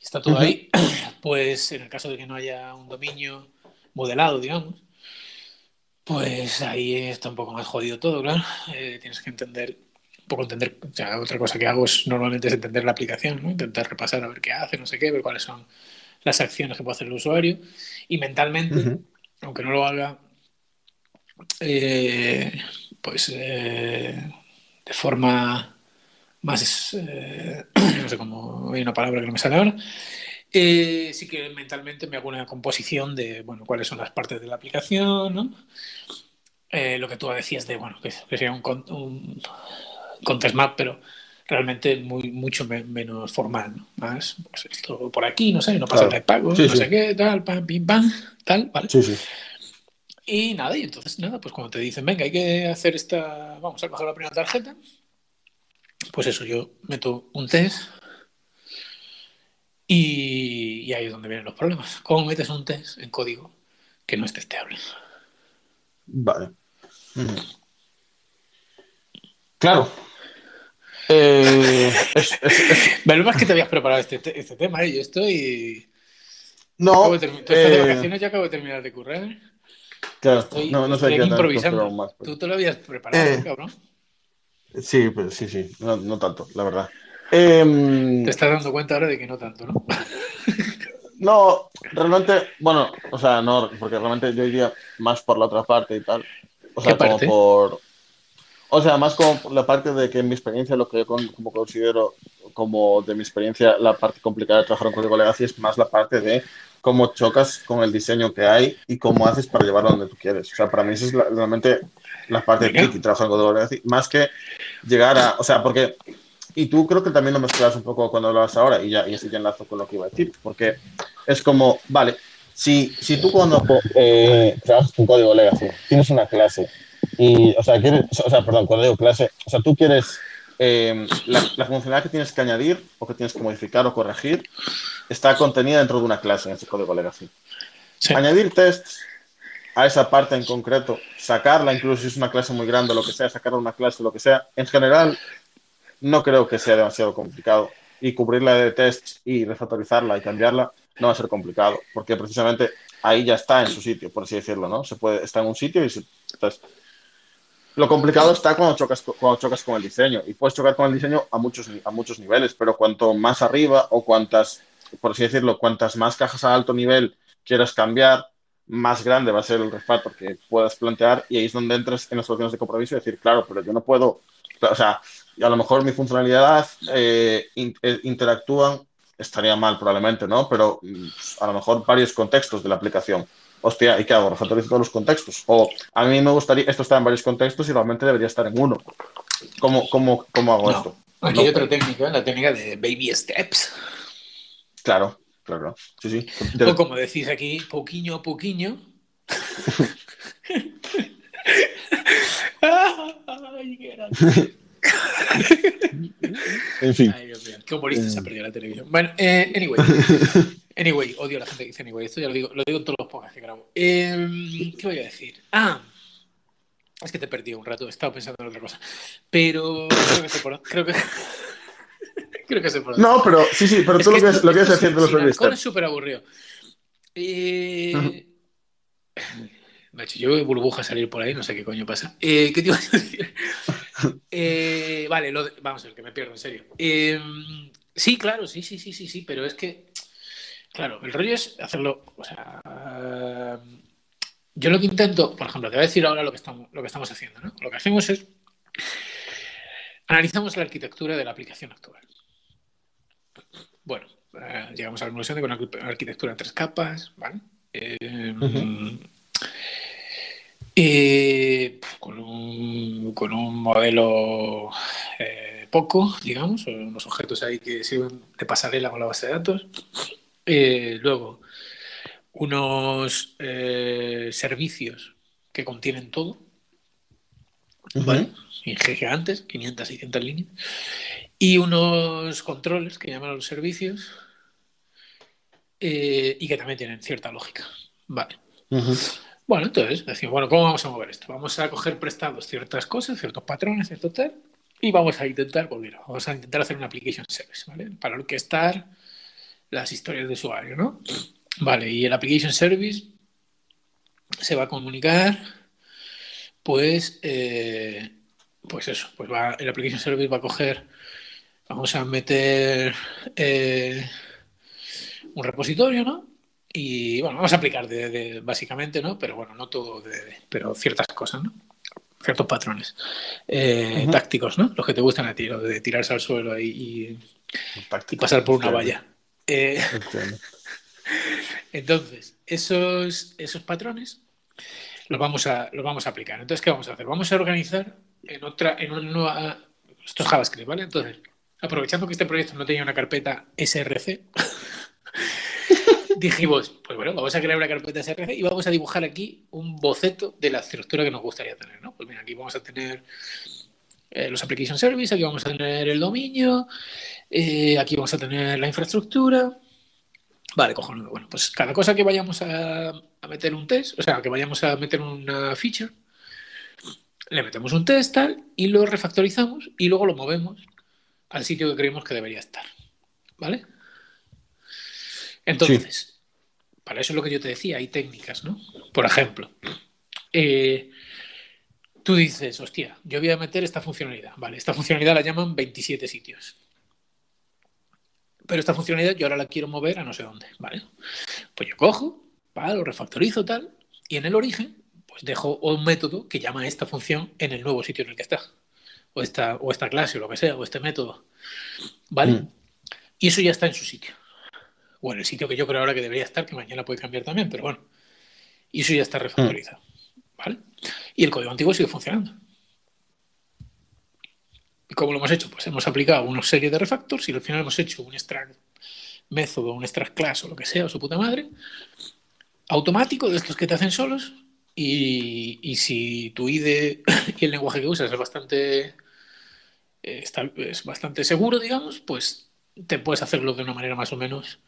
está todo ahí, pues en el caso de que no haya un dominio modelado, digamos, pues ahí está un poco más jodido todo, claro. Eh, tienes que entender, un poco entender, o sea, otra cosa que hago es normalmente es entender la aplicación, ¿no? intentar repasar a ver qué hace, no sé qué, ver cuáles son las acciones que puede hacer el usuario y mentalmente, aunque no lo haga, eh, pues eh, de forma más, eh, no sé cómo, hay una palabra que no me sale ahora, eh, sí que mentalmente me hago una composición de, bueno, cuáles son las partes de la aplicación, ¿no? Lo que tú decías de, bueno, que, que sea un, un contest map, pero realmente muy, mucho menos formal, ¿no? Más, pues esto por aquí, no sé, no pasa de pago, no sé qué, tal, pam, pim, pam, tal, ¿vale? Sí, sí. Y nada, y entonces nada, pues cuando te dicen, venga, hay que hacer esta, vamos a coger la primera tarjeta, pues eso, yo meto un test y, ahí es donde vienen los problemas. ¿Cómo metes un test en código que no es testeable? Vale. Claro. Eh, es, es, que te habías preparado este, este tema, ¿eh? Yo estoy. No. de, de eh, vacaciones ya acabo de terminar de currar. Claro, no, no sé qué improvisando. Más, Tú te lo habías preparado, eh, cabrón. Sí, pues sí, sí, no, no tanto, la verdad. Em, te estás dando cuenta ahora de que no tanto, ¿no? no, realmente, bueno, o sea, no, porque realmente yo iría más por la otra parte y tal. O sea, como por. O sea, más como por la parte de que en mi experiencia, lo que yo como considero como de mi experiencia, la parte complicada de trabajar en código legacy es más la parte de cómo chocas con el diseño que hay y cómo haces para llevarlo donde tú quieres. O sea, para mí esa es realmente la parte de y trabajar en código legacy, más que llegar a, o sea, porque, y tú creo que también lo mezclas un poco cuando hablas ahora, y ya, y así te enlazo con lo que iba a decir, porque es como, vale, si, si tú cuando eh, trabajas con código legacy, tienes una clase, y, o sea, quieres, o sea, perdón, cuando digo clase, o sea, tú quieres eh, la, funcionalidad que tienes que añadir o que tienes que modificar o corregir está contenida dentro de una clase en ese código legacy. Añadir tests a esa parte en concreto, sacarla, incluso si es una clase muy grande, lo que sea, sacarla una clase, lo que sea, en general no creo que sea demasiado complicado. Y cubrirla de tests y refactorizarla y cambiarla no va a ser complicado, porque precisamente ahí ya está en su sitio, por así decirlo, ¿no? Se puede, está en un sitio y se, entonces, lo complicado está cuando chocas, cuando chocas con el diseño y puedes chocar con el diseño a muchos, a muchos niveles, pero cuanto más arriba o cuantas, por así decirlo, cuantas más cajas a alto nivel quieras cambiar, más grande va a ser el refactor que puedas plantear y ahí es donde entras en las soluciones de compromiso y decir, claro, pero yo no puedo, o sea, a lo mejor mi funcionalidad eh, eh, interactúan, estaría mal probablemente, ¿no? Pero mm, a lo mejor varios contextos de la aplicación hostia, ¿y qué hago? Refactorizo todos los contextos. O a mí me gustaría, esto está en varios contextos y realmente debería estar en uno. ¿Cómo, cómo, cómo hago esto? Aquí hay otra técnica, la técnica de baby steps. Claro, claro. Sí, sí. O como decís aquí, poquillo a poquillo. Ay, qué en fin. Ay, Dios mío. Qué humorista se ha perdido la televisión. Bueno, eh, anyway. Anyway, odio a la gente que dice anyway. Esto ya lo digo, lo digo en todos los podcasts que grabo. Eh, ¿Qué voy a decir? Ah, es que te he perdido un rato. He estado pensando en otra cosa. Pero creo que sé por Creo que. creo que sé por No, pero sí, sí, pero tú lo, que, es, lo que es haciendo los El es súper aburrido. Eh. Macho, yo veo burbuja salir por ahí, no sé qué coño pasa. Eh, ¿Qué te iba a decir? Eh, vale, vamos a ver, que me pierdo, en serio. Eh, sí, claro, sí, sí, sí, sí, sí, pero es que, claro, el rollo es hacerlo, o sea, yo lo que intento, por ejemplo, te voy a decir ahora lo que estamos, lo que estamos haciendo, ¿no? Lo que hacemos es, analizamos la arquitectura de la aplicación actual. Bueno, llegamos a la conclusión de que una arquitectura en tres capas, ¿vale? Y con, un, con un modelo eh, poco, digamos, unos objetos ahí que sirven de pasarela con la base de datos. Eh, luego, unos eh, servicios que contienen todo, ¿vale? Gigantes, 500, 600 líneas. Y unos controles que llaman a los servicios y que también tienen cierta lógica. Vale. Bueno, entonces decimos, bueno, ¿cómo vamos a mover esto? Vamos a coger prestados ciertas cosas, ciertos patrones, cierto tal, y vamos a intentar, pues vamos a intentar hacer una application service, ¿vale? Para orquestar las historias de usuario, ¿no? Vale, y el application service se va a comunicar, pues, eh, pues eso, pues va, el application service va a coger, vamos a meter eh, un repositorio, ¿no? Y bueno, vamos a aplicar de, básicamente, ¿no? Pero bueno, no todo, de, pero ciertas cosas, ¿no? Ciertos patrones eh, tácticos, ¿no? Los que te gustan a ti, lo de tirarse al suelo y, y pasar por una valla. Eh, entonces, esos, esos patrones los vamos, a, los vamos a aplicar. Entonces, ¿qué vamos a hacer? Vamos a organizar en otra, en una nueva. Esto es JavaScript, ¿vale? Entonces, aprovechando que este proyecto no tenía una carpeta SRC, dijimos, pues bueno, vamos a crear una carpeta SRC y vamos a dibujar aquí un boceto de la estructura que nos gustaría tener, ¿no? Pues mira, aquí vamos a tener eh, los application service, aquí vamos a tener el dominio, eh, aquí vamos a tener la infraestructura. Vale, cojonudo. Bueno, pues cada cosa que vayamos a, a meter un test, o sea, que vayamos a meter una feature, le metemos un test tal y lo refactorizamos y luego lo movemos al sitio que creemos que debería estar. ¿Vale? Entonces, para eso es lo que yo te decía, hay técnicas, ¿no? Por ejemplo, eh, tú dices, hostia, yo voy a meter esta funcionalidad. Vale, esta funcionalidad la llaman 27 sitios. Pero esta funcionalidad yo ahora la quiero mover a no sé dónde, ¿vale? Pues yo cojo, lo refactorizo tal, y en el origen pues dejo un método que llama a esta función en el nuevo sitio en el que está. O esta, o esta clase, o lo que sea, o este método. ¿Vale? Mm. Y eso ya está en su sitio. O en el sitio que yo creo ahora que debería estar, que mañana puede cambiar también, pero bueno. Y eso ya está refactorizado. Mm. ¿Vale? Y el código antiguo sigue funcionando. ¿Y cómo lo hemos hecho? Pues hemos aplicado una serie de refactors y al final hemos hecho un extract método, un extract class o lo que sea, o su puta madre, automático de estos que te hacen solos, y, si tu IDE y el lenguaje que usas es bastante, eh, es bastante seguro, digamos, pues te puedes hacerlo de una manera más o menos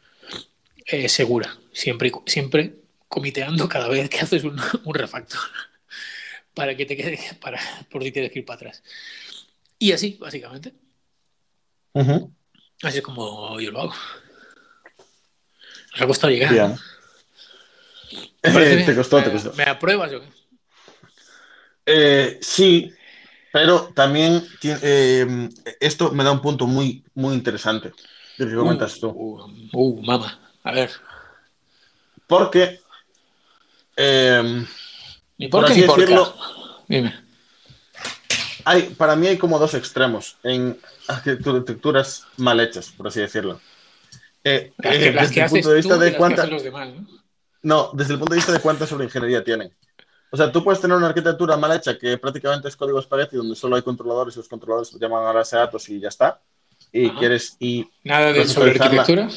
eh, segura, siempre, siempre comiteando cada vez que haces un, refactor para que te quede, para, por si tienes que ir para atrás. Y así, básicamente. Así es como yo lo hago. Nos ha costado llegar. te costó, te costó. ¿Me apruebas o qué? Eh, sí, pero también eh, esto me da un punto muy, muy interesante. Que uh, comentas tú. Uh, uh, mama. A ver. Porque. Eh, por, así decirlo. Dime. Hay, para mí hay como dos extremos en arquitecturas mal hechas, por así decirlo. Eh, desde el punto de vista de cuántas. ¿no? No, desde el punto de vista de cuánta sobreingeniería tienen. O sea, tú puedes tener una arquitectura mal hecha que prácticamente es código espagueti donde solo hay controladores y los controladores llaman a base de datos y ya está. Y quieres y nada de sobre arquitectura.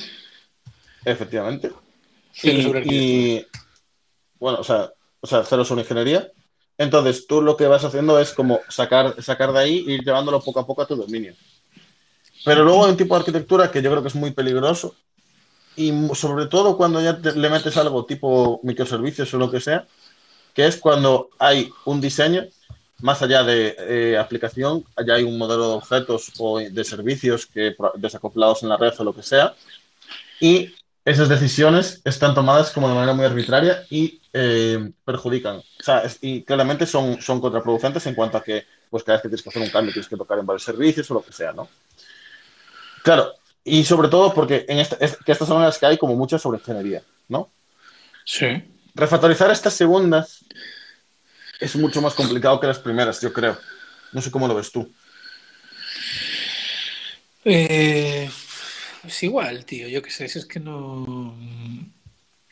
Efectivamente. y, bueno, o sea, o sea, cero sobre ingeniería. Entonces, tú lo que vas haciendo es como sacar, sacar de ahí e ir llevándolo poco a poco a tu dominio. Pero luego hay un tipo de arquitectura que yo creo que es muy peligroso, y sobre todo cuando ya le metes algo tipo microservicios o lo que sea, que es cuando hay un diseño, más allá de eh, aplicación, ya hay un modelo de objetos o de servicios que desacoplados en la red o lo que sea, y esas decisiones están tomadas como de manera muy arbitraria y eh, perjudican. O sea, y claramente son, son contraproducentes en cuanto a que, pues cada vez que tienes que hacer un cambio tienes que tocar en varios servicios o lo que sea, ¿no? Claro, y sobre todo porque en esta, que estas son las que hay como mucha sobre ingeniería, ¿no? Sí. Refactorizar estas segundas es mucho más complicado que las primeras, yo creo. No sé cómo lo ves tú. Eh, es igual, tío. Yo qué sé, es que no.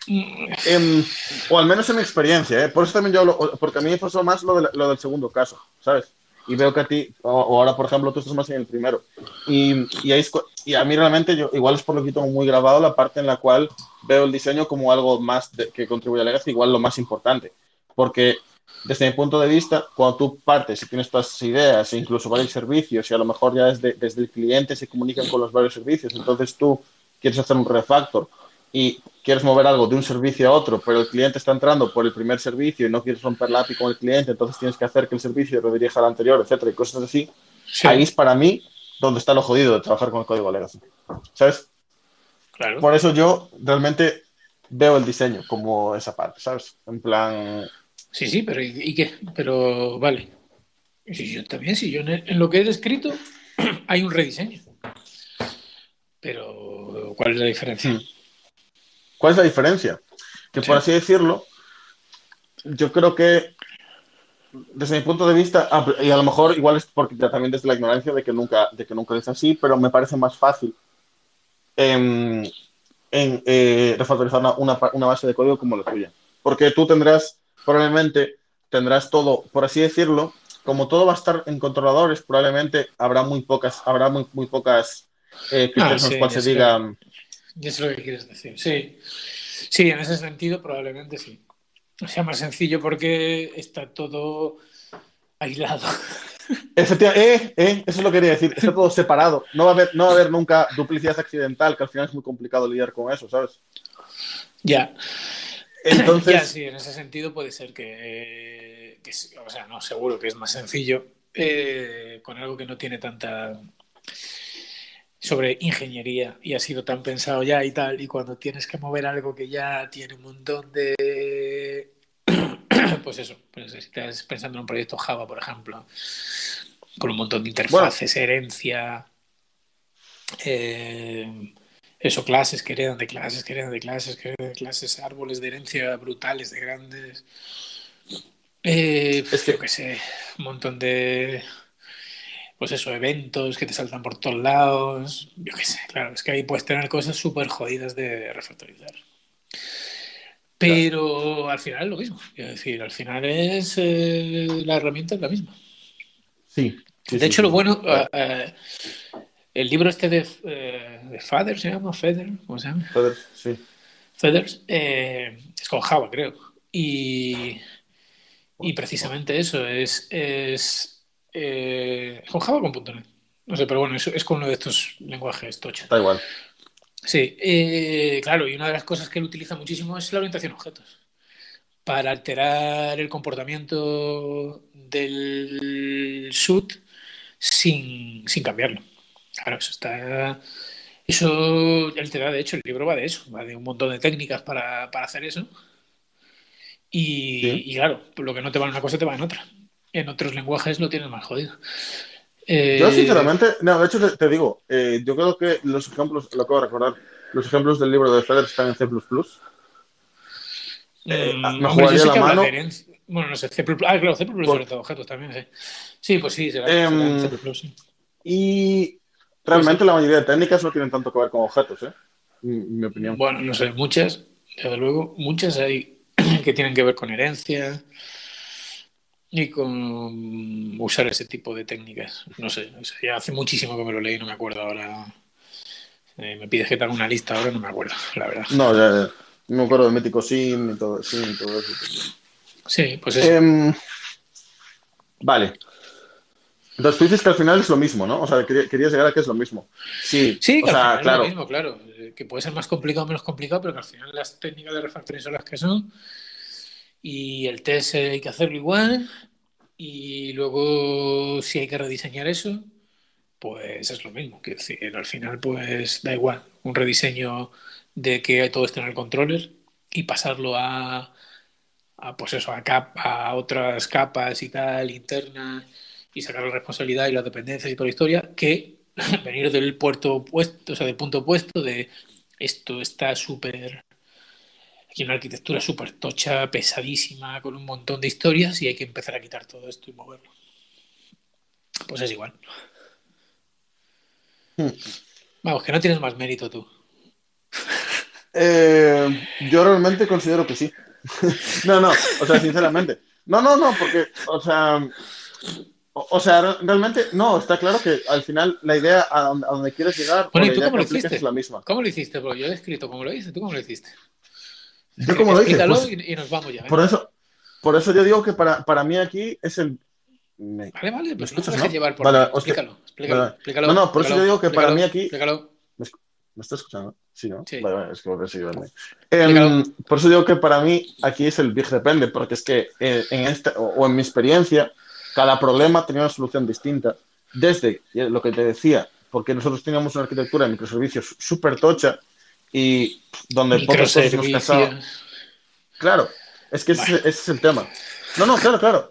Em, o al menos en mi experiencia, ¿eh? Por eso también yo hablo, porque a mí me pasó más lo, lo del segundo caso, ¿sabes? y veo que a ti, o, ahora por ejemplo, tú estás más en el primero. Y, y, ahí y a mí realmente, yo igual es por lo que tengo muy grabado la parte en la cual veo el diseño como algo más que contribuye a la legacy, igual lo más importante. Porque desde mi punto de vista, cuando tú partes y tienes todas esas ideas, e incluso varios servicios, y a lo mejor ya desde, desde el cliente se comunican con los varios servicios, entonces tú quieres hacer un refactor y quieres mover algo de un servicio a otro, pero el cliente está entrando por el primer servicio y no quieres romper la API con el cliente, entonces tienes que hacer que el servicio redirija al anterior, etcétera, y cosas así. Ahí es para mí donde está lo jodido de trabajar con el código legacy. ¿Sabes? Claro. Por eso yo realmente veo el diseño como esa parte, ¿sabes? En plan. Sí, sí, pero ¿y, qué? Pero vale. Sí, yo también, sí, yo en, lo que he descrito hay un rediseño. Pero, ¿cuál es la diferencia? Hmm. ¿Cuál es la diferencia? Que por así decirlo, yo creo que desde mi punto de vista, ah, y a lo mejor igual es porque también desde la ignorancia de que nunca, de que nunca es así, pero me parece más fácil en, en eh, refactorizar una, una, base de código como la tuya. Porque tú tendrás, probablemente, tendrás todo, por así decirlo, como todo va a estar en controladores, probablemente habrá muy pocas, habrá muy, muy pocas eh, criterios Ah, en sí, los cuales ya se sé. diga. Y eso es lo que quieres decir. Sí. Sí, en ese sentido probablemente sí. O sea, más sencillo porque está todo aislado. Efectivamente, eh, eh, eso es lo que quería decir. Está todo separado. No va a haber, no va a haber nunca duplicidad accidental, que al final es muy complicado lidiar con eso, ¿sabes? Ya. Entonces, Ya, sí, en ese sentido puede ser que, que sí, o sea, no, seguro que es más sencillo eh, con algo que no tiene tanta sobre ingeniería y ha sido tan pensado ya y tal, y cuando tienes que mover algo que ya tiene un montón de... Pues eso, pues si estás pensando en un proyecto Java, por ejemplo, con un montón de interfaces, herencia, eh, eso, clases que heredan de clases, que heredan de clases, que heredan de clases, árboles de herencia brutales, de grandes. Eh, Es que- Yo qué sé, un montón de. Pues eso, eventos que te saltan por todos lados. Yo qué sé, claro, es que ahí puedes tener cosas súper jodidas de refactorizar. Pero al final es lo mismo. Quiero decir, al final es. eh, la herramienta es la misma. sí. sí, De sí, hecho, sí. lo bueno, eh, eh, el libro este de, eh, de Father se llama, Feather, ¿cómo se llama? Joder, sí. Feathers, eh, es con Java, creo. Y, y precisamente eso, es, es eh, con Java o con .NET. No sé, pero bueno, es, es con uno de estos lenguajes tocha. Da igual. Sí, eh, claro, y una de las cosas que él utiliza muchísimo es la orientación a objetos. Para alterar el comportamiento del shoot sin, sin cambiarlo. Claro, eso está. Eso, él te da, de hecho, el libro va de eso, va de un montón de técnicas para, para hacer eso. Y, Sí. y claro, lo que no te va en una cosa te va en otra. En otros lenguajes lo tienes más jodido. Eh, Yo, sinceramente, no, de hecho, te, te digo, eh, yo creo que los ejemplos, lo acabo de recordar, los ejemplos del libro de Feder están en C. eh, mm, me hombre, yo la mano. Bueno, no sé, C++. Ah, claro, C++ Por- sobre todo, objetos también, sí. Sí, pues sí, será, Em, será en C++, sí. Y realmente la mayoría de técnicas no tienen tanto que ver con objetos, ¿eh? En mi opinión. Bueno, no sé, muchas, desde luego, muchas hay que tienen que ver con herencia y con usar ese tipo de técnicas. No sé, o sea, ya hace muchísimo que me lo leí, no me acuerdo ahora. Eh, me pides que te haga una lista ahora, no me acuerdo, la verdad. No, ya, ya. No me acuerdo del mítico Sim y todo, Sim y todo eso. Sí, pues eso. Em, vale. Entonces tú dices que al final es lo mismo, ¿no? O sea, quería- querías llegar a que es lo mismo. Sí, Sí, o que al sea, final es claro. lo mismo, claro. Eh, Que puede ser más complicado o menos complicado, pero que al final las técnicas de refactoring son las que son. Y el test hay que hacerlo igual. Y luego, si hay que rediseñar eso, pues es lo mismo. Que decir, al final, pues da igual. Un rediseño de que todo esté en el controller y pasarlo a, a pues eso, a, cap- a otras capas y tal, internas, y sacar la responsabilidad y las dependencias y toda la historia, que venir del puerto opuesto, o sea, del punto opuesto de esto está súper aquí una arquitectura súper tocha, pesadísima, con un montón de historias y hay que empezar a quitar todo esto y moverlo. Pues es igual. Hmm. Vamos, que no tienes más mérito tú. Eh, yo realmente considero que sí. no, no, o sea, sinceramente. No, no, no, porque, o sea, o, o sea, re- realmente, no, está claro que al final la idea a donde, a donde quieres llegar Bueno, o ¿y la tú idea cómo lo hiciste? es la misma. ¿Cómo lo hiciste? Porque yo he escrito cómo lo hice. ¿Tú cómo lo hiciste? ¿Yo cómo lo? Explícalo Pues, y, y nos vamos ya. ¿eh? por eso, por eso yo digo que para, para mí aquí es el... me- Vale, vale, ¿Me pues no te escuchas, dejes no? llevar por Vale. Explícalo, explícalo, Vale. explícalo. No, no, por eso yo digo que para mí aquí- Explícalo. ¿Me estás escuchando? Sí, ¿no? Sí. Vale, vale, es que voy a hablando. Explícalo. Em, por eso digo que para mí aquí es el big depende, porque es que eh, en este, o, o en mi experiencia, cada problema tenía una solución distinta. Desde eh, lo que te decía, porque nosotros teníamos una arquitectura de microservicios súper tocha y donde pocas cosas nos. Microservicios. Claro, es que ese, es el tema. No, no, claro, claro.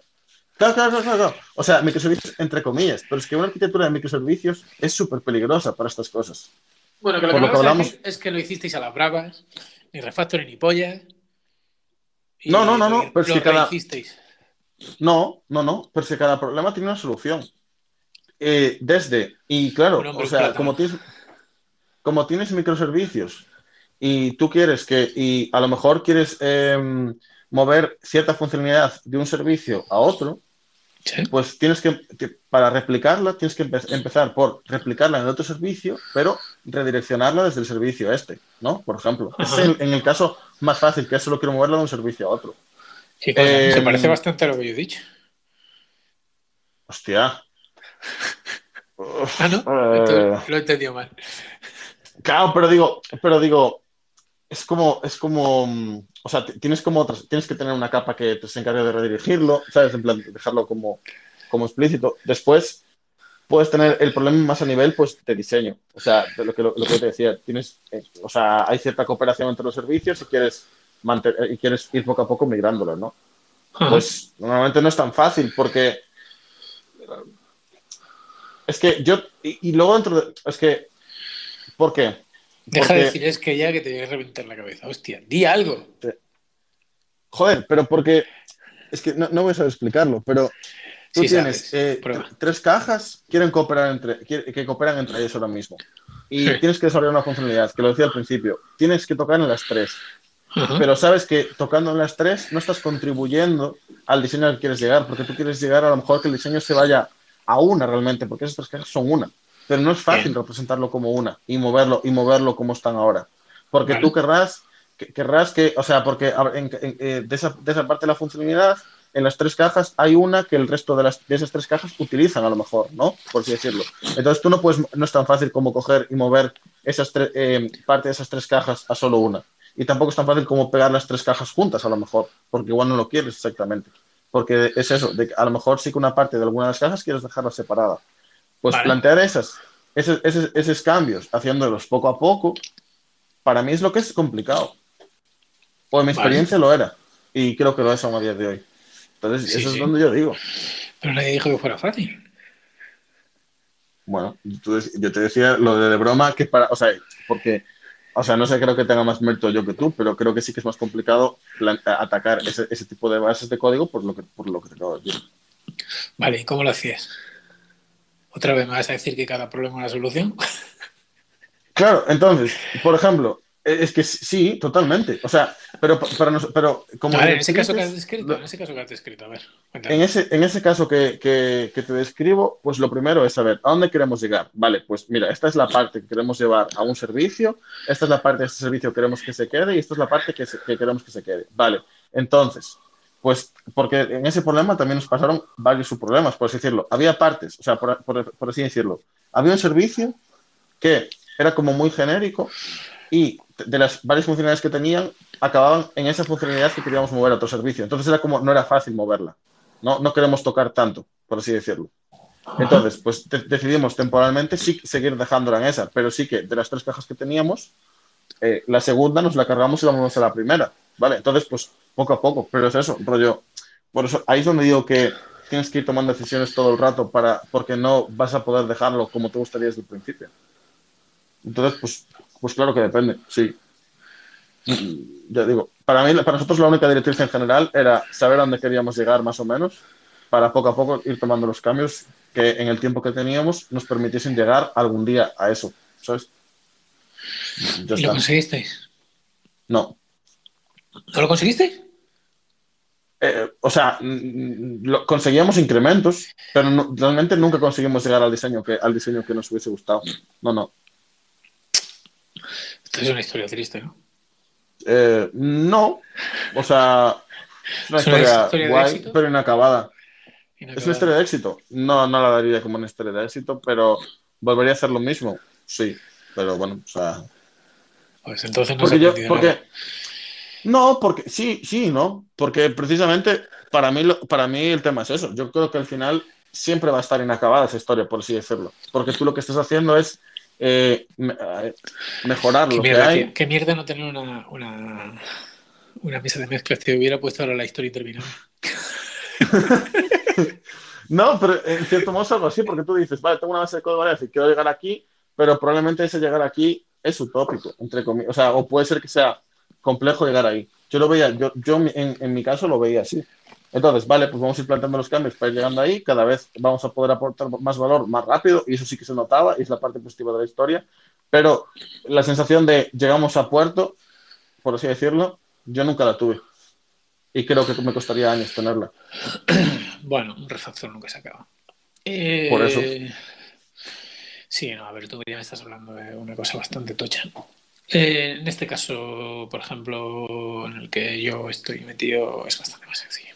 Claro, claro, claro, claro. O sea, microservicios entre comillas, pero es que una arquitectura de microservicios es súper peligrosa para estas cosas. Bueno, que lo Por que lo que hablamos- es que lo hicisteis a las bravas, ni refactoring ni polla. y No, no, no, no, pero es que cada-. No, no, no, pero si cada problema tiene una solución. Eh, desde, y claro, o sea, como tienes, como tienes microservicios y tú quieres que, y a lo mejor quieres em, mover cierta funcionalidad de un servicio a otro, pues tienes que, para replicarla, tienes que empezar por replicarla en otro servicio, pero redireccionarla desde el servicio este, ¿no? Por ejemplo. Es en, el caso más fácil, que es solo quiero moverla de un servicio a otro. Sí, se em, parece bastante a lo que yo he dicho. Hostia. ah, no, eh. lo he entendido mal. Claro, pero digo, pero digo, es como, es como, o sea, tienes como otras, tienes que tener una capa que te se encargue de redirigirlo, ¿sabes? En plan, dejarlo como, como explícito. Después puedes tener el problema más a nivel, pues, de diseño. O sea, de lo que, lo, que te decía, tienes, eh, o sea, hay cierta cooperación entre los servicios y quieres, mantener, y quieres ir poco a poco migrándolo, ¿no? Pues normalmente no es tan fácil porque es que yo, y, luego dentro de, es que, ¿por qué? Deja de decir es que ya que te voy a reventar la cabeza. Hostia, di algo. Joder, pero porque. Es que no, voy a saber explicarlo, pero tú tienes eh, tres cajas quieren cooperar entre, que cooperan entre ellos ahora mismo. Y tienes que desarrollar una funcionalidad, que lo decía al principio. Tienes que tocar en las tres. Pero sabes que tocando en las tres no estás contribuyendo al diseño al que quieres llegar, porque tú quieres llegar a lo mejor que el diseño se vaya a una realmente, porque esas tres cajas son una. Pero no es fácil representarlo como una y moverlo, y moverlo como están ahora. Porque tú querrás, querrás que, o sea, porque eh, de, esa, de, esa, parte de la funcionalidad, en las tres cajas hay una que el resto de, las, de esas tres cajas utilizan a lo mejor, ¿no? Por así decirlo. Entonces tú no puedes, no es tan fácil como coger y mover esas eh, parte de esas tres cajas a solo una. Y tampoco es tan fácil como pegar las tres cajas juntas a lo mejor, porque igual no lo quieres exactamente. Porque es eso, de que a lo mejor sí que una parte de alguna de las cajas quieres dejarla separada. Pues plantear esas, esos, esos, cambios, haciéndolos poco a poco, para mí es lo que es complicado. O en mi experiencia lo era. Y creo que lo es aún a día de hoy. Entonces, eso es donde yo digo. Pero nadie dijo que fuera fácil. Bueno, yo te decía lo de, de broma que para, o sea, porque, o sea, no sé, creo que tenga más mérito yo que tú, pero creo que sí que es más complicado atacar ese, ese, tipo de bases de código por lo que, por lo que te acabo de decir. Vale, ¿y cómo lo hacías? ¿Otra vez me vas a decir que cada problema es una solución? Claro, entonces, por ejemplo, e, es que sí, totalmente. O sea, pero, pero, pero como. en ese caso que has descrito, en ese caso que has descrito, a ver. En ese, en ese caso que, que, te describo, pues lo primero es saber a dónde queremos llegar. Vale, pues mira, esta es la parte que queremos llevar a un servicio, esta es la parte de este servicio que queremos que se quede y esta es la parte que, que queremos que se quede. Vale, entonces, pues porque en ese problema también nos pasaron varios subproblemas, por así decirlo. Había partes, o sea, por, así decirlo, había un servicio que era como muy genérico y de las varias funcionalidades que tenían acababan en esa funcionalidad que queríamos mover a otro servicio. Entonces era como, no era fácil moverla. No, no queremos tocar tanto, por así decirlo. Entonces, pues decidimos temporalmente sí seguir dejándola en esa, pero sí que de las tres cajas que teníamos, eh, la segunda nos la cargamos y la a la primera. ¿Vale? Entonces, pues poco a poco, pero es eso, rollo. Por eso, ahí es donde digo que tienes que ir tomando decisiones todo el rato para, porque no vas a poder dejarlo como te gustaría desde el principio. Entonces, pues, pues claro que depende, sí. Ya digo, para mí, para nosotros la única directriz en general era saber a dónde queríamos llegar más o menos, para poco a poco ir tomando los cambios que en el tiempo que teníamos nos permitiesen llegar algún día a eso, ¿sabes? ¿Y lo conseguisteis? No. ¿No lo conseguiste? Eh, o sea, conseguíamos incrementos, pero realmente nunca conseguimos llegar al diseño que, al diseño que nos hubiese gustado. No, no. Esto es una historia triste, ¿no? Eh, no. O sea, es una, historia, guay, pero inacabada. Es una historia de éxito. No, no la daría como una historia de éxito, pero volvería a hacer lo mismo. Sí, pero bueno, o sea. Pues entonces no porque yo, porque, no, porque sí, sí, ¿no? Porque precisamente para mí, para mí el tema es eso. Yo creo que al final siempre va a estar inacabada esa historia, por así decirlo. Porque tú lo que estás haciendo es eh, eh, mejorar lo que hay. Qué, mierda no tener una, una, una mesa de mezclas. Te hubiera puesto ahora la historia terminada. no, pero en cierto modo es algo así, porque tú dices, vale, tengo una base de código y quiero llegar aquí, pero probablemente ese llegar aquí es utópico, entre comillas. O sea, o puede ser que sea complejo llegar ahí. Yo lo veía, yo, yo en, en, mi caso lo veía así. Entonces, vale, pues vamos a ir planteando los cambios para ir llegando ahí, cada vez vamos a poder aportar más valor más rápido, y eso sí que se notaba, y es la parte positiva de la historia, pero la sensación de llegamos a puerto, por así decirlo, yo nunca la tuve. y creo que me costaría años tenerla. Bueno, un refactor nunca se acaba. Por eso. Eh, Sí, no, a ver, tú ya me estás hablando de una cosa bastante tocha. Eh, en este caso, por ejemplo, en el que yo estoy metido, es bastante más sencillo.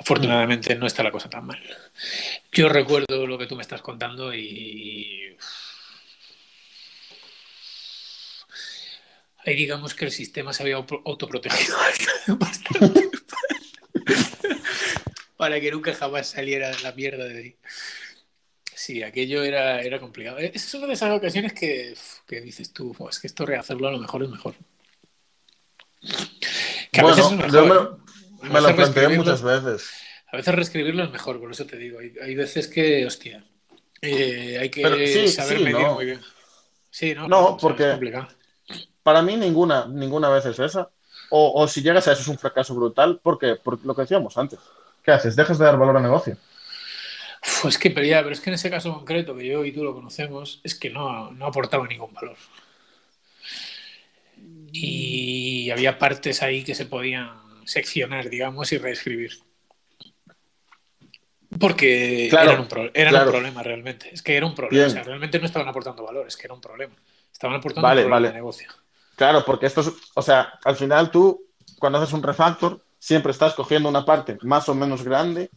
Afortunadamente no está la cosa tan mal. Yo recuerdo lo que tú me estás contando y... Ahí digamos que el sistema se había auto- autoprotegido bastante para que nunca jamás saliera la mierda de ahí. Sí, aquello era, era complicado. Eh, Es una de esas ocasiones que, que dices tú, "Fua, es que esto rehacerlo a lo mejor es mejor. Que a Bueno, veces es yo me, lo planteé muchas veces. A veces reescribirlo es mejor, por eso te digo. Hay, hay veces que, hostia, eh, hay que Pero sí, saber sí, medir no. muy bien. Sí, no, No, porque- es complicado. Para mí ninguna, ninguna vez es esa. O, o si llegas a eso es un fracaso brutal, porque por lo que decíamos antes. ¿Qué haces? Dejas de dar valor al negocio. Uf, es que, pero ya, pero es que en ese caso concreto, que yo y tú lo conocemos, es que no, no aportaba ningún valor. Y había partes ahí que se podían seccionar, digamos, y reescribir. Porque Claro, eran, un, pro- eran claro. un problema realmente. Es que era un problema. O sea, realmente no estaban aportando valor, es que era un problema. Estaban aportando Vale, un problema vale. de negocio. Claro, porque esto es, o sea, al final tú, cuando haces un refactor, siempre estás cogiendo una parte más o menos grande,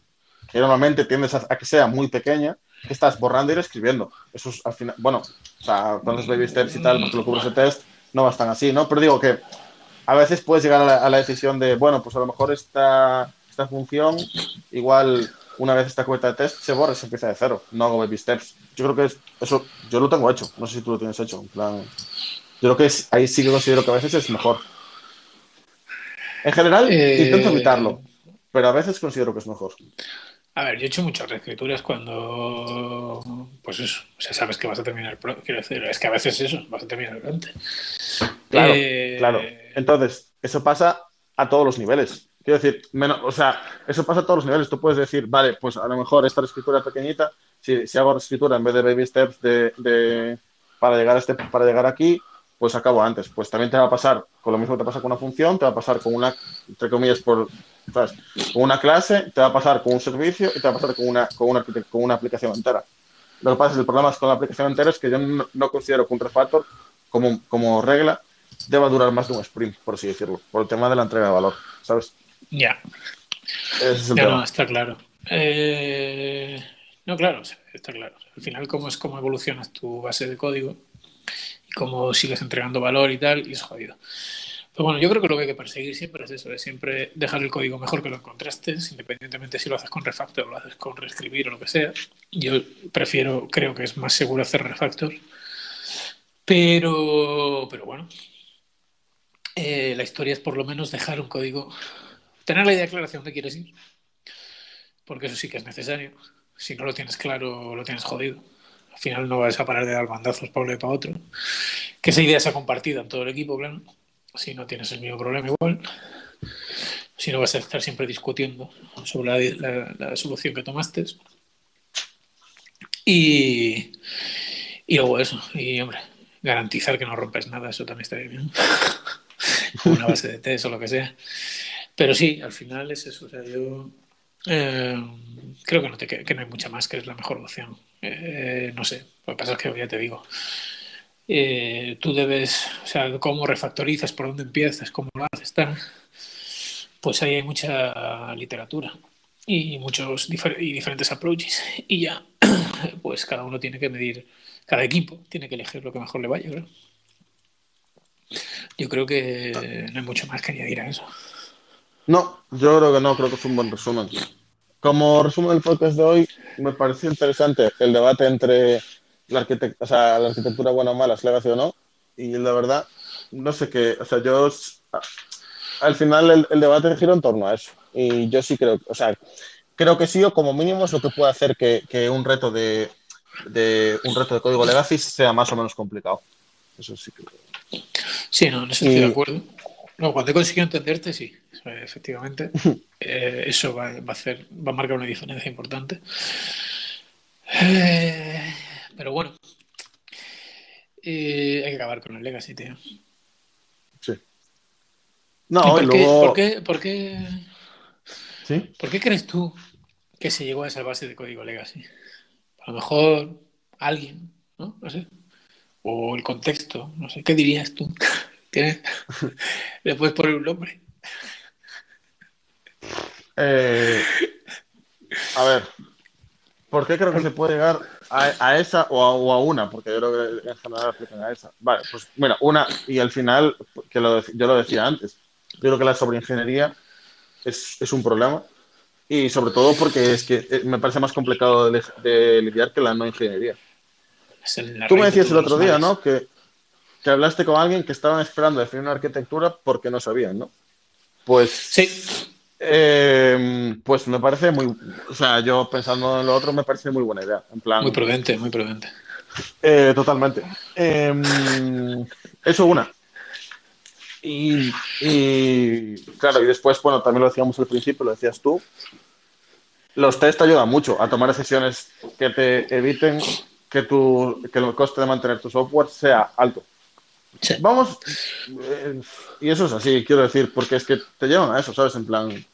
que normalmente tiendes a, a que sea muy pequeña, que estás borrando y reescribiendo. Eso es al final, bueno, o sea, cuando haces baby steps y tal, porque lo cubres de test, no vas tan así, ¿no? Pero digo que a veces puedes llegar a la, a la decisión de, bueno, pues a lo mejor esta, esta función, igual una vez está cubierta de test, se borra y se empieza de cero. No hago baby steps. Yo creo que es, eso, yo lo tengo hecho. No sé si tú lo tienes hecho. En plan, yo creo que es- ahí sí que considero que a veces es mejor. En general, Eh, intento evitarlo, pero a veces considero que es mejor. A ver, yo he hecho muchas reescrituras cuando, pues eso, o sea, sabes que vas a terminar, pro- quiero decir, es que a veces eso, vas a terminar antes. Claro, Eh, claro. Entonces, eso pasa a todos los niveles. Quiero decir, menos, o sea, eso pasa a todos los niveles. Tú puedes decir, vale, pues a lo mejor esta reescritura pequeñita, si, si hago reescritura en vez de baby steps de, de- para, llegar a este, para llegar aquí, pues acabo antes. Pues también te va a pasar con lo mismo que te pasa con una función, te va a pasar con una, entre comillas, por, ¿sabes? con una clase, te va a pasar con un servicio y te va a pasar con una, con una, con una aplicación entera. Lo que pasa es que el problema es con la aplicación entera es que yo no, no considero que un refactor, como, como regla, deba durar más de un sprint, por así decirlo, por el tema de la entrega de valor, ¿sabes? Ya, es ya no, está claro. Eh, no, claro, está claro. Al final, cómo es cómo evolucionas tu base de código y cómo sigues entregando valor y tal, y es jodido. Pero bueno, yo creo que lo que hay que perseguir siempre es eso, es siempre dejar el código mejor que lo encontraste, independientemente si lo haces con refactor o lo haces con reescribir o lo que sea. Yo prefiero, creo que es más seguro hacer refactor. Pero, pero bueno, eh, la historia es por lo menos dejar un código, tener la idea clara hacia dónde quieres ir, porque eso sí que es necesario. Si no lo tienes claro, lo tienes jodido. Al final no vas a parar de dar bandazos para uno y para otro. Que esa idea sea compartida en todo el equipo, claro. Si no tienes el mismo problema igual. Si no vas a estar siempre discutiendo sobre la, la- solución que tomaste. Y, y luego eso. Y hombre, garantizar que no rompes nada, eso también estaría bien. Una base de test o lo que sea. Pero sí, al final es eso. O sea, yo eh, creo que no, te, que no hay mucha más, que es la mejor opción. Eh, no sé, lo que pasa es que ya te digo. Eh, tú debes, o sea, cómo refactorizas, por dónde empiezas, cómo lo haces, tal. Pues ahí hay mucha literatura y muchos difer- y diferentes approaches. Y ya, pues cada uno tiene que medir, cada equipo tiene que elegir lo que mejor le vaya, claro. Yo creo que no hay mucho más que añadir a eso. No, yo creo que no, creo que es un buen resumen. Como resumen del podcast de hoy, me pareció interesante el debate entre la, arquitect- o sea, la arquitectura buena o mala, es legacy o no, y la verdad, no sé qué, o sea, yo, al final el, el debate gira en torno a eso, y yo sí creo, o sea, creo que sí, o como mínimo es lo que puede hacer que, que un reto de, de un reto de código legacy sea más o menos complicado. Eso sí que Sí, no, en eso estoy Y- de acuerdo. No, cuando he conseguido entenderte, sí, efectivamente. Eh, eso va, va a hacer, va a marcar una diferencia importante. Eh, pero bueno, eh, hay que acabar con el legacy, tío. sí. No, ¿Y por, y qué, luego... por qué- por qué- ¿Sí? por qué crees tú que se llegó a esa base de código legacy? A lo mejor alguien, ¿no? No sé. O el contexto, no sé. ¿Qué dirías tú? ¿Tienes? Le puedes poner un nombre. Eh, a ver, ¿por qué creo que se puede llegar a, a esa o a, o a una? Porque yo creo que en general aplican a esa. Vale, pues mira, una, y al final, que lo yo lo decía antes, yo creo que la sobreingeniería es, es un problema. Y sobre todo porque es que eh, me parece más complicado de, li- de lidiar que la no ingeniería. La Tú me decías el otro día. ¿no? Que, que hablaste con alguien que estaban esperando definir una arquitectura porque no sabían, ¿no? Pues Sí, Eh, pues me parece muy. O sea, yo pensando en lo otro, me parece muy buena idea. En plan. muy prudente, muy prudente. eh, totalmente. Eh, eso una. Y, y, claro, y después, bueno, también lo decíamos al principio, lo decías tú. Los test te ayudan mucho a tomar decisiones que te eviten que, tu, que el coste de mantener tu software sea alto. Sí. Vamos, eh, y eso es así, quiero decir, porque es que te llevan a eso, ¿sabes? En plan,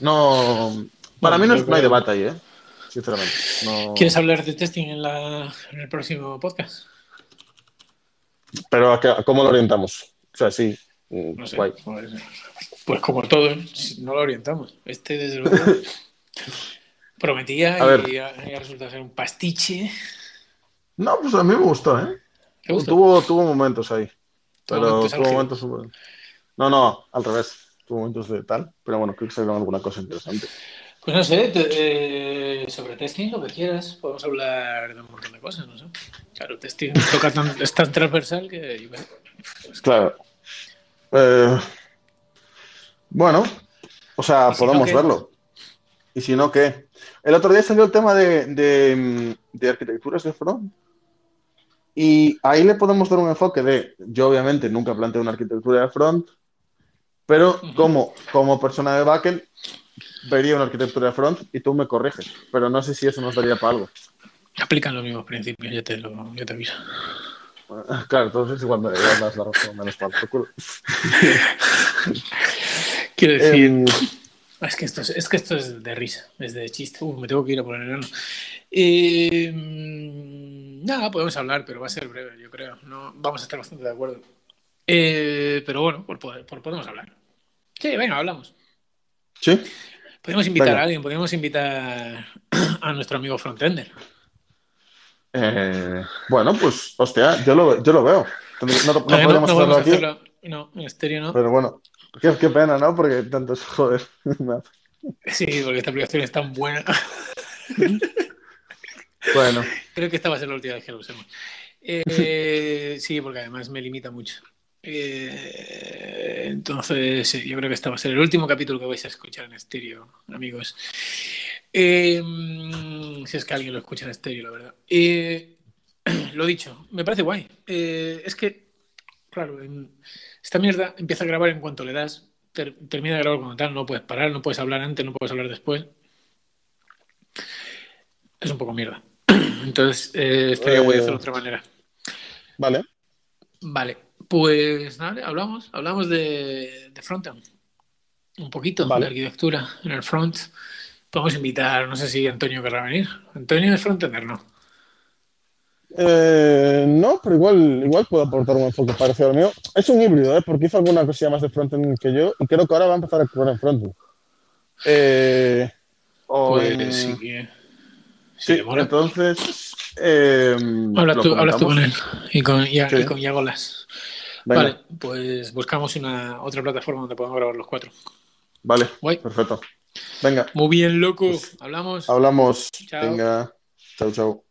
no, para Bueno, mí no, es- no hay debate ahí, ¿eh? Sinceramente. No... ¿Quieres hablar de testing en, la, en el próximo podcast? Pero ¿a, qué- a cómo lo orientamos? O sea, sí, mm, No sé. guay. Pues, pues como todo, no lo orientamos. Este, desde luego, prometía y ha, y ha resultado ser un pastiche. No, pues a mí me gustó, ¿eh? Tuvo, tuvo momentos ahí, pero momentos tuvo momentos... No, no, al revés, tuvo momentos de tal, pero bueno, creo que salieron alguna cosa interesante. Pues no sé, te- eh, sobre testing, lo que quieras. Podemos hablar de un montón de cosas, no sé. Claro, testing toca tan, es tan transversal que sé. Claro. Eh, bueno, o sea, ¿Y si no podemos verlo. Y si no, ¿qué? El otro día salió el tema de, de, de arquitecturas de front. Y ahí le podemos dar un enfoque de, yo obviamente nunca planteé una arquitectura de front, pero como, como persona de backend vería una arquitectura de front y tú me corriges, pero no sé si eso nos daría para algo. Aplican los mismos principios, ya te, lo, ya te aviso. Claro, entonces igual me das la razón, menos para el culo. Quiero decir, Em, es, que esto es, es que esto es de risa, es de chiste. Uh, me tengo que ir a poner el Eh, mm, nada, podemos hablar, pero va a ser breve, yo creo. No, vamos a estar bastante de acuerdo. Eh, pero bueno, por, poder- por- podemos hablar. Sí, venga, hablamos. sí, Podemos invitar Venga. a alguien, podemos invitar a nuestro amigo Frontender. Eh, bueno, pues, hostia, yo lo, yo lo veo. No, no, no no hacerlo podemos aquí, hacerlo. No, en estéreo no. pero bueno, qué, qué pena, ¿no? Porque tantos, joder. Sí, porque esta aplicación es tan buena. bueno, Creo que esta va a ser la última vez que lo usemos. Eh, sí, porque además me limita mucho. Eh, entonces, sí, yo creo que este va a ser el último capítulo que vais a escuchar en estéreo, amigos. Eh, si es que alguien lo escucha en estéreo, la verdad. Eh, lo dicho, me parece guay. Eh, es que, claro, en- esta mierda empieza a grabar en cuanto le das, ter- termina de grabar cuando tal, no puedes parar, no puedes hablar antes, no puedes hablar después. Es un poco mierda. Entonces, eh, estaría guay hacerlo de otra manera. vale. Vale, pues nada, hablamos, hablamos de, de frontend. Un poquito Vale. de arquitectura en el front. Podemos invitar, no sé si Antonio querrá venir. Antonio es frontender, ¿no? Eh, no, pero igual, igual puedo aportar un enfoque parecido al mío. Es un híbrido, ¿eh? Porque hizo alguna cosilla más de frontend que yo y creo que ahora va a empezar a actuar en frontend. Eh, Pues sí, que- Sí, entonces. eh, Hablas tú, hablas tú con él y con, y, Sí. y con Yagolas. Venga, Vale, pues buscamos una otra plataforma donde podamos grabar los cuatro. vale, Guay. perfecto. Venga, Muy bien, loco. Pues, Hablamos. hablamos. Chao. Venga, chau, chau.